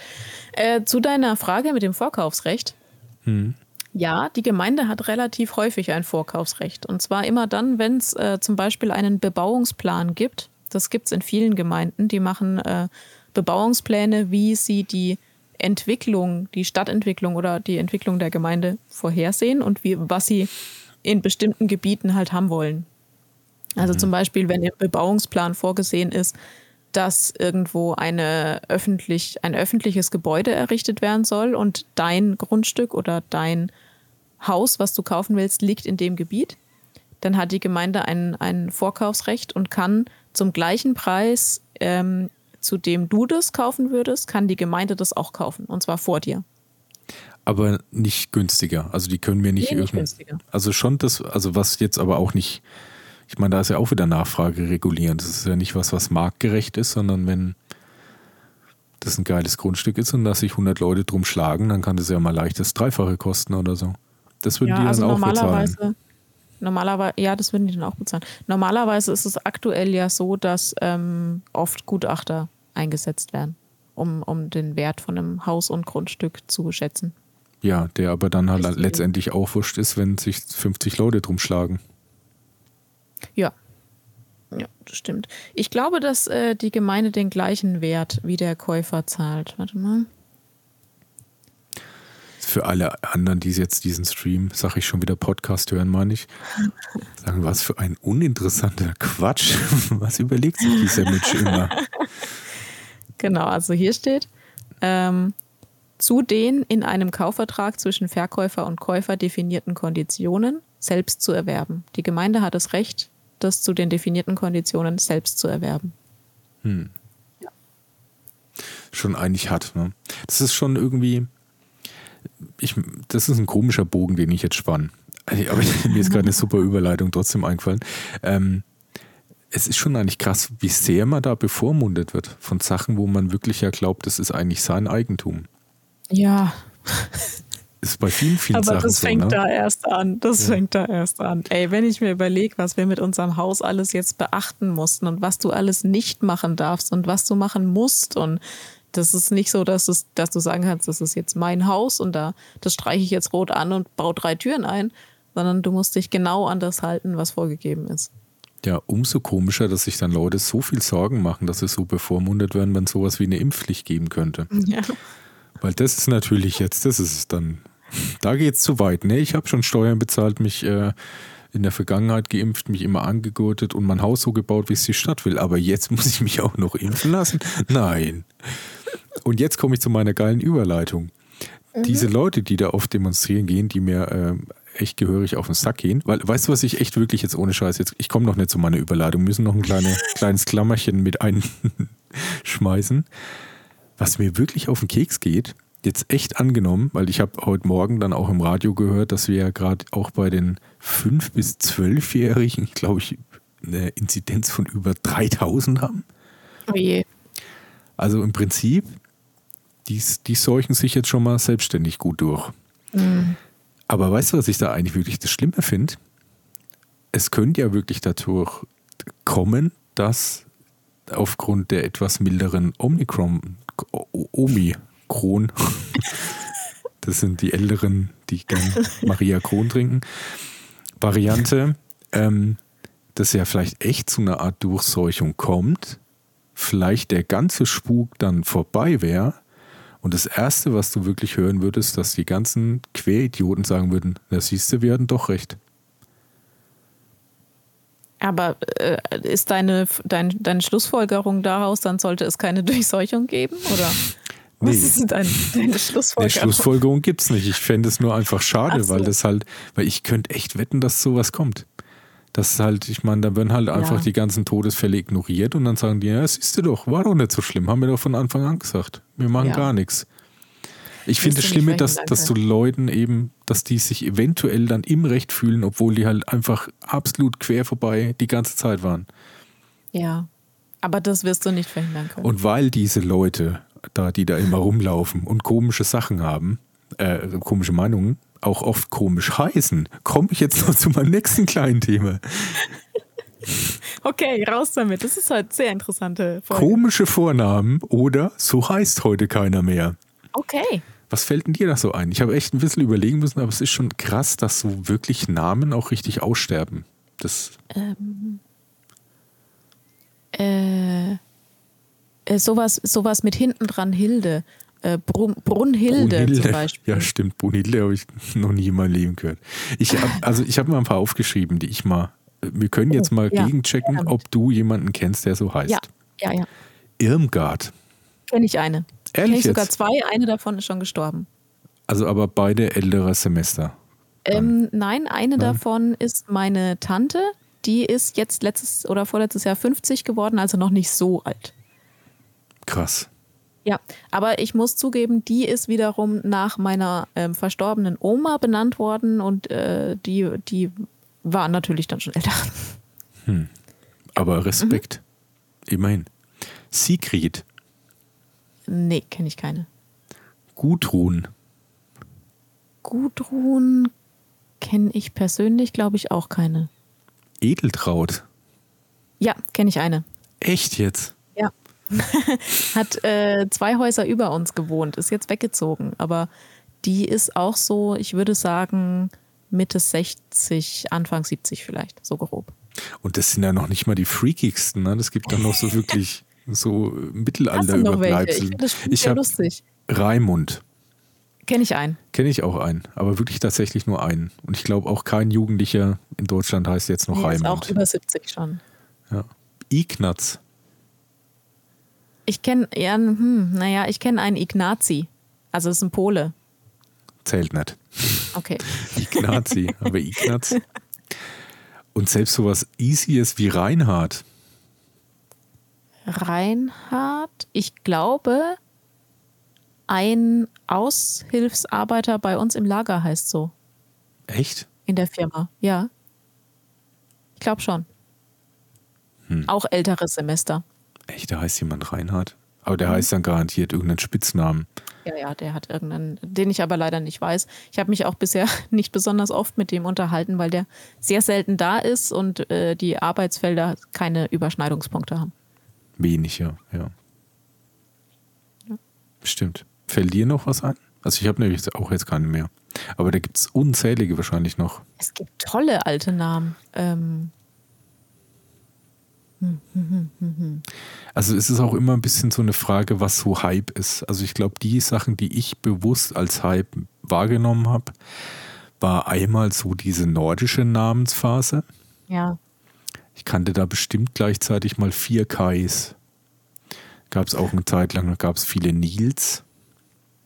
Äh, zu deiner Frage mit dem Vorkaufsrecht. Hm. Ja, die Gemeinde hat relativ häufig ein Vorkaufsrecht. Und zwar immer dann, wenn es äh, zum Beispiel einen Bebauungsplan gibt. Das gibt es in vielen Gemeinden. Die machen äh, Bebauungspläne, wie sie die Entwicklung, die Stadtentwicklung oder die Entwicklung der Gemeinde vorhersehen und wie, was sie in bestimmten Gebieten halt haben wollen. Also mhm. zum Beispiel, wenn im Bebauungsplan vorgesehen ist, dass irgendwo eine öffentlich, ein öffentliches Gebäude errichtet werden soll und dein Grundstück oder dein Haus, was du kaufen willst, liegt in dem Gebiet, dann hat die Gemeinde ein, ein Vorkaufsrecht und kann zum gleichen Preis ähm, zu dem du das kaufen würdest, kann die Gemeinde das auch kaufen. Und zwar vor dir. Aber nicht günstiger. Also die können mir nicht, nee, nicht günstiger. Also schon das, also was jetzt aber auch nicht, ich meine, da ist ja auch wieder Nachfrage regulieren. Das ist ja nicht was, was marktgerecht ist, sondern wenn das ein geiles Grundstück ist und dass sich 100 Leute drum schlagen, dann kann das ja mal leicht das Dreifache kosten oder so. Das würden ja, die dann also auch normalerweise, bezahlen. Normalerweise, ja, das würden die dann auch bezahlen. Normalerweise ist es aktuell ja so, dass ähm, oft Gutachter eingesetzt werden, um, um den Wert von einem Haus und Grundstück zu schätzen. Ja, der aber dann halt letztendlich auch wurscht ist, wenn sich 50 Leute drum schlagen. Ja. Ja, das stimmt. Ich glaube, dass äh, die Gemeinde den gleichen Wert wie der Käufer zahlt. Warte mal für alle anderen, die jetzt diesen Stream, sag ich schon wieder Podcast hören, meine ich, sagen, was für ein uninteressanter Quatsch. Was überlegt sich dieser Mitch immer? Genau, also hier steht, ähm, zu den in einem Kaufvertrag zwischen Verkäufer und Käufer definierten Konditionen selbst zu erwerben. Die Gemeinde hat das Recht, das zu den definierten Konditionen selbst zu erwerben. Hm. Ja. Schon eigentlich hat. Ne? Das ist schon irgendwie, ich, das ist ein komischer Bogen, den ich jetzt spann. Aber mir ist gerade eine super Überleitung trotzdem eingefallen. Ähm, es ist schon eigentlich krass, wie sehr man da bevormundet wird von Sachen, wo man wirklich ja glaubt, das ist eigentlich sein Eigentum. Ja. Ist bei vielen, vielen Aber Sachen das fängt so, ne? da erst an. Das ja. fängt da erst an. Ey, wenn ich mir überlege, was wir mit unserem Haus alles jetzt beachten mussten und was du alles nicht machen darfst und was du machen musst und das ist nicht so, dass, es, dass du sagen kannst, das ist jetzt mein Haus und da das streiche ich jetzt rot an und baue drei Türen ein, sondern du musst dich genau an das halten, was vorgegeben ist. Ja, umso komischer, dass sich dann Leute so viel Sorgen machen, dass sie so bevormundet werden, wenn sowas wie eine Impfpflicht geben könnte. Ja. Weil das ist natürlich jetzt, das ist es dann, da geht es zu weit. Ne? Ich habe schon Steuern bezahlt, mich äh, in der Vergangenheit geimpft, mich immer angegurtet und mein Haus so gebaut, wie es die Stadt will. Aber jetzt muss ich mich auch noch impfen lassen? Nein. Und jetzt komme ich zu meiner geilen Überleitung. Mhm. Diese Leute, die da oft demonstrieren gehen, die mir äh, echt gehörig auf den Sack gehen, weil weißt du, was ich echt wirklich jetzt ohne Scheiß jetzt, ich komme noch nicht zu meiner Überleitung, müssen noch ein kleine, kleines Klammerchen mit einschmeißen. Was mir wirklich auf den Keks geht, jetzt echt angenommen, weil ich habe heute Morgen dann auch im Radio gehört, dass wir ja gerade auch bei den 5- bis 12-Jährigen, glaube ich, eine Inzidenz von über 3000 haben. Oh je. Also im Prinzip, die, die seuchen sich jetzt schon mal selbstständig gut durch. Mhm. Aber weißt du, was ich da eigentlich wirklich das Schlimme finde? Es könnte ja wirklich dadurch kommen, dass aufgrund der etwas milderen Omikron, Omikron, Das sind die Älteren, die gern Maria Kron trinken. Variante, ähm, dass ja vielleicht echt zu einer Art Durchseuchung kommt, vielleicht der ganze Spuk dann vorbei wäre und das Erste, was du wirklich hören würdest, dass die ganzen Queridioten sagen würden, na siehst du, wir hatten doch recht. Aber äh, ist deine, dein, deine Schlussfolgerung daraus, dann sollte es keine Durchseuchung geben? Oder was nee. ist dein, deine Schlussfolgerung? Nee, Schlussfolgerung gibt es nicht. Ich fände es nur einfach schade, so. weil das halt, weil ich könnte echt wetten, dass sowas kommt. Das ist halt, ich meine, da werden halt einfach ja. die ganzen Todesfälle ignoriert und dann sagen die, ja, siehst du doch, war doch nicht so schlimm, haben wir doch von Anfang an gesagt. Wir machen ja. gar nichts. Ich finde es schlimm, dass, dass du Leuten eben, dass die sich eventuell dann im Recht fühlen, obwohl die halt einfach absolut quer vorbei die ganze Zeit waren. Ja, aber das wirst du nicht verhindern können. Und weil diese Leute da, die da immer rumlaufen und komische Sachen haben, äh, komische Meinungen, auch oft komisch heißen, komme ich jetzt noch zu meinem nächsten kleinen Thema. Okay, raus damit. Das ist halt sehr interessante Folge. Komische Vornamen oder so heißt heute keiner mehr. Okay. Was fällt denn dir da so ein? Ich habe echt ein bisschen überlegen müssen, aber es ist schon krass, dass so wirklich Namen auch richtig aussterben. Das. Ähm, äh, äh, sowas, sowas mit hinten dran Hilde. Äh, Brun Brunhilde, Brunhilde, zum Beispiel. Ja, stimmt. Brunhilde habe ich noch nie in meinem Leben gehört. Ich hab, also ich habe mal ein paar aufgeschrieben, die ich mal. Wir können jetzt oh, mal ja, gegenchecken, ob du jemanden kennst, der so heißt. Ja, ja, ja. Irmgard. Kenne ich eine. Ehrlich Kenn ich sogar zwei, eine davon ist schon gestorben. Also aber beide ältere Semester. Ähm, nein, eine nein. davon ist meine Tante. Die ist jetzt letztes oder vorletztes Jahr 50 geworden, also noch nicht so alt. Krass. Ja, aber ich muss zugeben, die ist wiederum nach meiner ähm, verstorbenen Oma benannt worden und äh, die, die war natürlich dann schon älter. Hm. Aber Respekt. Mhm. Immerhin. Sigrid. Nee, kenne ich keine. Gudrun. Gudrun kenne ich persönlich, glaube ich, auch keine. Edeltraut. Ja, kenne ich eine. Echt jetzt? Ja. Hat äh, zwei Häuser über uns gewohnt, ist jetzt weggezogen, aber die ist auch so, ich würde sagen, Mitte 60, Anfang 70 vielleicht, so grob. Und das sind ja noch nicht mal die freakigsten, ne? Das gibt dann noch so wirklich so Mittelalter-Überbleibsel. Ich, ich habe Raimund. Kenne ich einen. Kenne ich auch einen, aber wirklich tatsächlich nur einen. Und ich glaube auch kein Jugendlicher in Deutschland heißt jetzt noch nee, Raimund. Ist auch über 70 schon. Ja. Ignaz. Ich kenne, ja, hm, naja, ich kenne einen Ignazi. Also das ist ein Pole. Zählt nicht. Okay. Ignazi, aber Ignaz. Und selbst sowas Easyes wie Reinhard. Reinhard, ich glaube, ein Aushilfsarbeiter bei uns im Lager heißt so. Echt? In der Firma, ja. Ich glaube schon. Hm. Auch älteres Semester. Echt, da heißt jemand Reinhard? Aber der mhm. heißt dann garantiert irgendeinen Spitznamen. Ja, ja, der hat irgendeinen, den ich aber leider nicht weiß. Ich habe mich auch bisher nicht besonders oft mit dem unterhalten, weil der sehr selten da ist und äh, die Arbeitsfelder keine Überschneidungspunkte haben. Wenig, ja, ja. ja. Stimmt. Fällt dir noch was ein? Also ich habe nämlich auch jetzt keinen mehr. Aber da gibt es unzählige wahrscheinlich noch. Es gibt tolle alte Namen. Ähm. Also es ist auch immer ein bisschen so eine Frage, was so Hype ist. Also ich glaube, die Sachen, die ich bewusst als Hype wahrgenommen habe, war einmal so diese nordische Namensphase. Ja. Ich kannte da bestimmt gleichzeitig mal vier Kais. Gab es auch eine Zeit lang, da gab es viele Nils.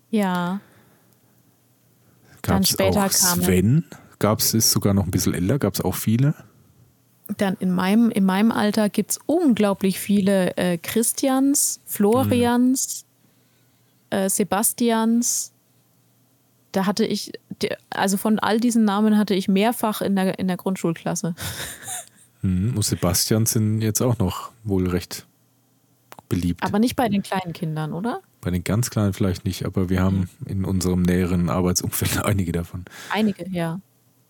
Ja. Gab es auch Sven. Gab es sogar noch ein bisschen älter, gab es auch viele. Dann in meinem, in meinem Alter gibt es unglaublich viele äh, Christians, Florians, mhm. äh, Sebastians. Da hatte ich, also von all diesen Namen hatte ich mehrfach in der, in der Grundschulklasse. Mhm. Und Sebastian sind jetzt auch noch wohl recht beliebt. Aber nicht bei den kleinen Kindern, oder? Bei den ganz Kleinen vielleicht nicht, aber wir haben in unserem näheren Arbeitsumfeld einige davon. Einige, ja.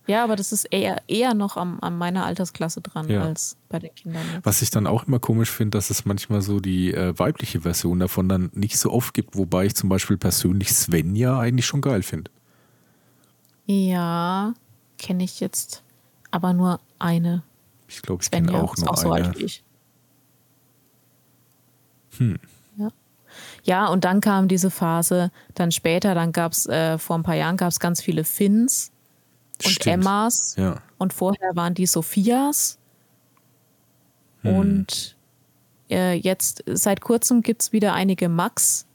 Ja, aber das ist eher, eher noch am, an meiner Altersklasse dran Ja. als bei den Kindern. jetzt. Was ich dann auch immer komisch finde, dass es manchmal so die äh, weibliche Version davon dann nicht so oft gibt, wobei ich zum Beispiel persönlich Svenja eigentlich schon geil finde. Ja, kenne ich jetzt aber nur eine. Ich glaube, ich kenne auch nur auch so eine. alt wie ich. Hm. Ja. ja, und dann kam diese Phase, dann später, dann gab es, äh, vor ein paar Jahren gab es ganz viele Finns und Stimmt. Emmas. Ja. Und vorher waren die Sophias. Hm. Und äh, jetzt, seit kurzem gibt es wieder einige Max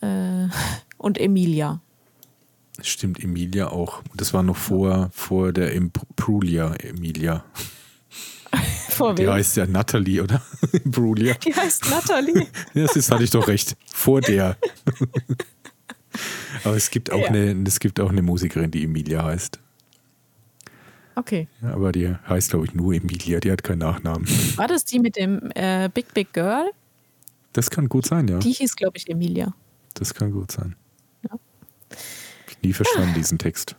äh, und Emilia. Stimmt, Emilia auch. Das war noch vor, vor der Imprulia Emilia. Vor Die heißt ja Natalie, oder? Imprulia. Die heißt Natalie. Ja, das ist, hatte ich doch recht. Vor der. Aber es gibt auch, Ja. eine, es gibt auch eine Musikerin, die Emilia heißt. Okay. Ja, aber die heißt, glaube ich, nur Emilia. Die hat keinen Nachnamen. War das die mit dem äh, Big Big Girl? Das kann gut sein, ja. Die hieß, glaube ich, Emilia. Das kann gut sein. Ja. Ich nie verstanden, diesen Text.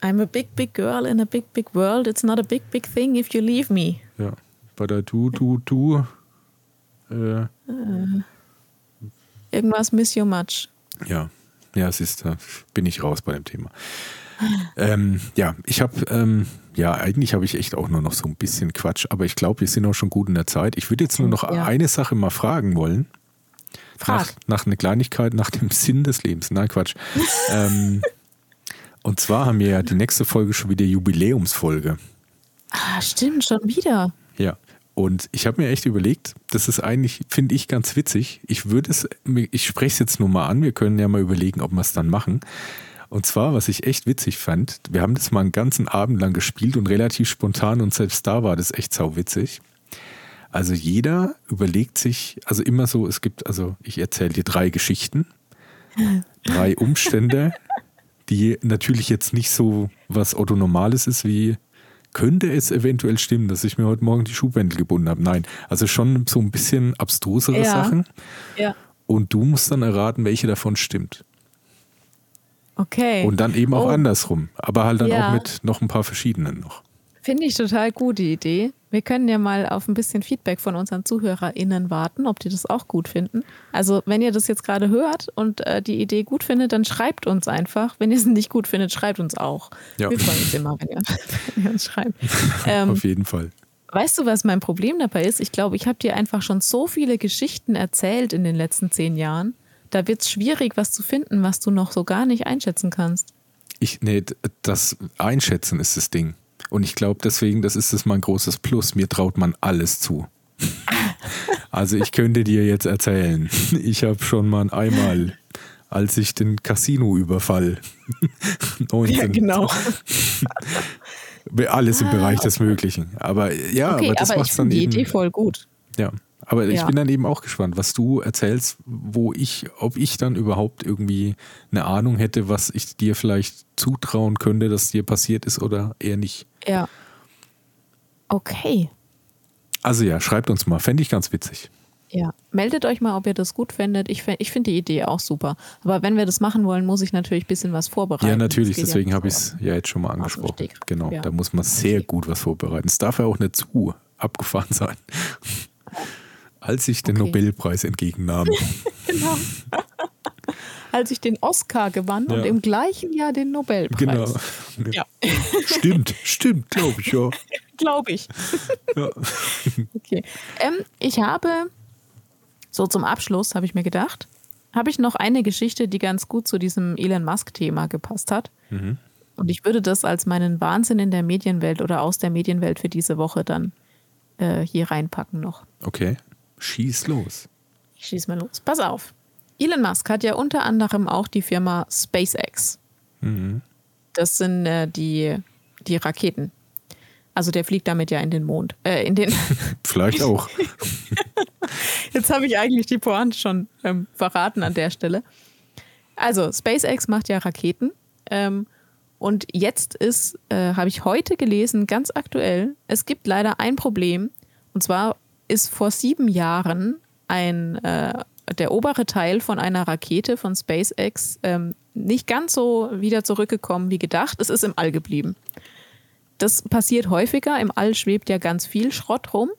I'm a big, big girl in a big, big world. It's not a big, big thing if you leave me. Ja. Bei der Du, Du, Du. Äh, Irgendwas miss you much. Ja, ja, es ist, da bin ich raus bei dem Thema. Ähm, ja, ich habe, ähm, ja, eigentlich habe ich echt auch nur noch so ein bisschen Quatsch, aber ich glaube, wir sind auch schon gut in der Zeit. Ich würde jetzt nur noch Ja. eine Sache mal fragen wollen. Nach, Frag. nach einer Kleinigkeit, nach dem Sinn des Lebens. Nein, Quatsch. ähm, und zwar haben wir ja die nächste Folge schon wieder Jubiläumsfolge. Ah, stimmt, schon wieder. Und ich habe mir echt überlegt, das ist eigentlich, finde ich, ganz witzig. Ich würde es, ich spreche es jetzt nur mal an, wir können ja mal überlegen, ob wir es dann machen. Und zwar, was ich echt witzig fand, wir haben das mal einen ganzen Abend lang gespielt und relativ spontan und selbst da war das echt sau witzig. Also jeder überlegt sich, also immer so, es gibt, also ich erzähle dir drei Geschichten, drei Umstände, die natürlich jetzt nicht so was Otto Normales ist wie könnte es eventuell stimmen, dass ich mir heute Morgen die Schuhbändel gebunden habe? Nein, also schon so ein bisschen abstrusere Ja. Sachen. Ja. Und du musst dann erraten, welche davon stimmt. Okay. Und dann eben auch Oh. andersrum. Aber halt dann Ja. auch mit noch ein paar verschiedenen noch. Finde ich total gut, die Idee. Wir können ja mal auf ein bisschen Feedback von unseren ZuhörerInnen warten, ob die das auch gut finden. Also, wenn ihr das jetzt gerade hört und äh, die Idee gut findet, dann schreibt uns einfach. Wenn ihr es nicht gut findet, schreibt uns auch. Ja. Wir freuen uns immer, wenn ihr, wenn ihr uns schreibt. Ähm, Auf jeden Fall. weißt du, was mein Problem dabei ist? Ich glaube, ich habe dir einfach schon so viele Geschichten erzählt in den letzten zehn Jahren. Da wird es schwierig, was zu finden, was du noch so gar nicht einschätzen kannst. Ich, nee, das Einschätzen ist das Ding. Und ich glaube deswegen, das ist das mein großes Plus. Mir traut man alles zu. Also ich könnte dir jetzt erzählen, ich habe schon mal einmal, als ich den Casino-Überfall 19, genau. alles im Bereich des Möglichen. Aber ja, Okay, aber das ich dann finde die eben. Idee voll gut. Ja, aber ich Ja. bin dann eben auch gespannt, was du erzählst, wo ich, ob ich dann überhaupt irgendwie eine Ahnung hätte, was ich dir vielleicht zutrauen könnte, dass dir passiert ist oder eher nicht. Ja. Okay. Also ja, schreibt uns mal, fände ich ganz witzig. Ja, meldet euch mal, ob ihr das gut findet. Ich, ich finde die Idee auch super. Aber wenn wir das machen wollen, muss ich natürlich ein bisschen was vorbereiten. Ja, natürlich, deswegen ja habe ich es ja jetzt schon mal angesprochen. Genau, ja. da muss man sehr gut was vorbereiten. Es darf ja auch nicht zu abgefahren sein. Als ich den Okay. Nobelpreis entgegennahm. Genau. Als ich den Oscar gewann und Ja. im gleichen Jahr den Nobelpreis. Genau. Ja, Stimmt, stimmt, glaube ich, ja. glaube ich. ja. Okay. Ähm, ich habe, so zum Abschluss habe ich mir gedacht, habe ich noch eine Geschichte, die ganz gut zu diesem Elon Musk-Thema gepasst hat. Und ich würde das als meinen Wahnsinn in der Medienwelt oder aus der Medienwelt für diese Woche dann äh, hier reinpacken noch. Okay, schieß los. Ich schieß mal los. Pass auf. Elon Musk hat ja unter anderem auch die Firma SpaceX. Das sind äh, die, die Raketen. Also der fliegt damit ja in den Mond. Äh, in den Vielleicht auch. Jetzt habe ich eigentlich die Pointe schon ähm, verraten an der Stelle. Also, SpaceX macht ja Raketen. Ähm, und jetzt ist, äh, habe ich heute gelesen, ganz aktuell, es gibt leider ein Problem. Und zwar ist vor sieben Jahren ein, äh, der obere Teil von einer Rakete von SpaceX ähm, nicht ganz so wieder zurückgekommen wie gedacht. Es ist im All geblieben. Das passiert häufiger. Im All schwebt ja ganz viel Schrott rum.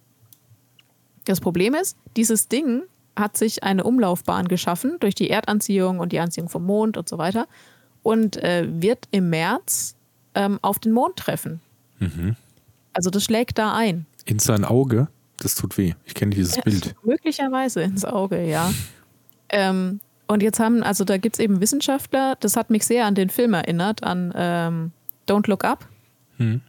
Das Problem ist, dieses Ding hat sich eine Umlaufbahn geschaffen durch die Erdanziehung und die Anziehung vom Mond und so weiter und äh, wird im März ähm, auf den Mond treffen. Mhm. Also das schlägt da ein. In sein Auge? Das tut weh. Ich kenne dieses ja, Bild. Möglicherweise ins Auge, ja. ähm, und jetzt haben, also da gibt es eben Wissenschaftler, das hat mich sehr an den Film erinnert, an ähm, Don't Look Up. Hm.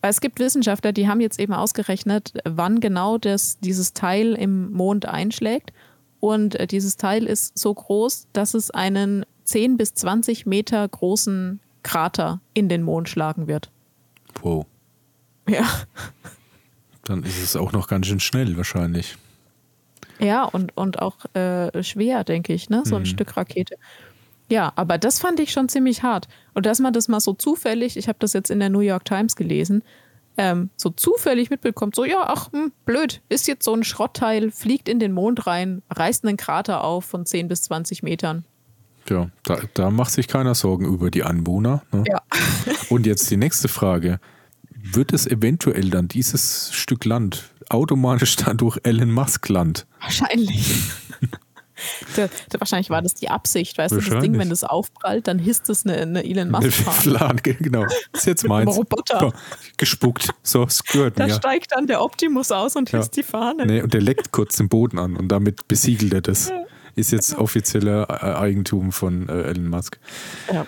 Weil es gibt Wissenschaftler, die haben jetzt eben ausgerechnet, wann genau das, dieses Teil im Mond einschlägt. Und äh, dieses Teil ist so groß, dass es einen 10 bis 20 Meter großen Krater in den Mond schlagen wird. Wow. Ja. Dann ist es auch noch ganz schön schnell wahrscheinlich. Ja, und, und auch äh, schwer, denke ich, ne? So ein mhm. Stück Rakete. Ja, aber das fand ich schon ziemlich hart. Und dass man das mal so zufällig, ich habe das jetzt in der New York Times gelesen, ähm, so zufällig mitbekommt, so, ja, ach, hm, blöd, ist jetzt so ein Schrottteil, fliegt in den Mond rein, reißt einen Krater auf von 10 bis 20 Metern. Ja, da, da macht sich keiner Sorgen über die Anwohner. Ne? Ja. Und jetzt die nächste Frage wird es eventuell dann dieses Stück Land automatisch dann durch Elon Musk Land? Wahrscheinlich. Der, der, wahrscheinlich war das die Absicht, weißt du, das Ding, wenn das aufprallt, dann hisst es eine, eine Elon Musk-Fahne. genau. Das ist jetzt meins. Roboter. Gespuckt. So, es gehört Da mir. steigt dann der Optimus aus und hisst ja. die Fahne. Nee, und der leckt kurz den Boden an und damit besiegelt er das. Ist jetzt offizieller äh, Eigentum von äh, Elon Musk. Ja.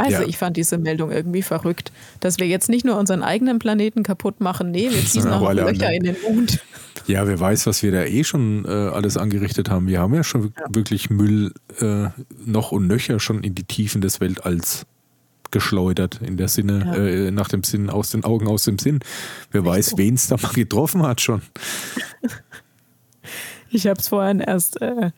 Also ja. ich fand diese Meldung irgendwie verrückt, dass wir jetzt nicht nur unseren eigenen Planeten kaputt machen, nee, wir schießen auch, auch Löcher anderen. in den Mond. Ja, wer weiß, was wir da eh schon äh, alles angerichtet haben. Wir haben ja schon ja. wirklich Müll äh, noch und nöcher schon in die Tiefen des Weltalls geschleudert, in der Sinne, ja. äh, nach dem Sinn, aus den Augen, aus dem Sinn. Wer Echt weiß, wen es da mal getroffen hat schon. Ich habe es vorhin erst äh,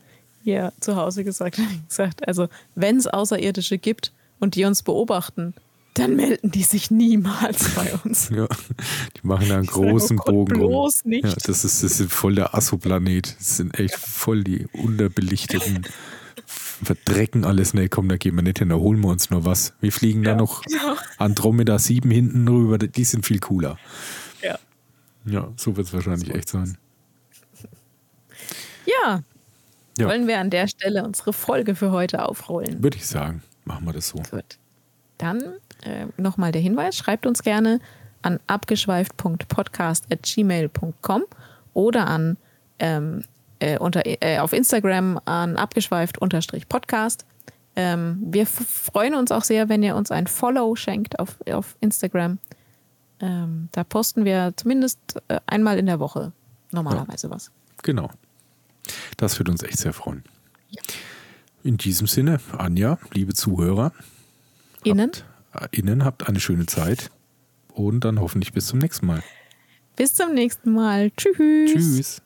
hier zu Hause gesagt, gesagt also wenn es Außerirdische gibt, und die uns beobachten, dann melden die sich niemals bei uns. Ja, die machen da einen großen sage, oh Gott, Bogen bloß Nicht. Ja, das ist, das ist voll der Asso-Planet. Das sind echt voll die unterbelichteten, verdrecken alles. Nee, komm, da gehen wir nicht hin, da holen wir uns nur was. Wir fliegen ja, da noch ja. Andromeda 7 hinten rüber, die sind viel cooler. Ja. Ja, so wird es wahrscheinlich echt sein. Ja. ja. Wollen wir an der Stelle unsere Folge für heute aufrollen? Würde ich sagen. Machen wir das so. Gut. Dann äh, nochmal der Hinweis: schreibt uns gerne an abgeschweift.podcast.gmail.com oder an ähm, äh, unter, äh, auf Instagram an abgeschweift-podcast. Ähm, wir freuen uns auch sehr, wenn ihr uns ein Follow schenkt auf, auf Instagram. Ähm, da posten wir zumindest äh, einmal in der Woche normalerweise ja. was. Genau. Das würde uns echt sehr freuen. Ja. In diesem Sinne, Anja, liebe Zuhörer, Innen. Habt, äh, innen habt eine schöne Zeit und dann hoffentlich bis zum nächsten Mal. Bis zum nächsten Mal. Tschüss. Tschüss.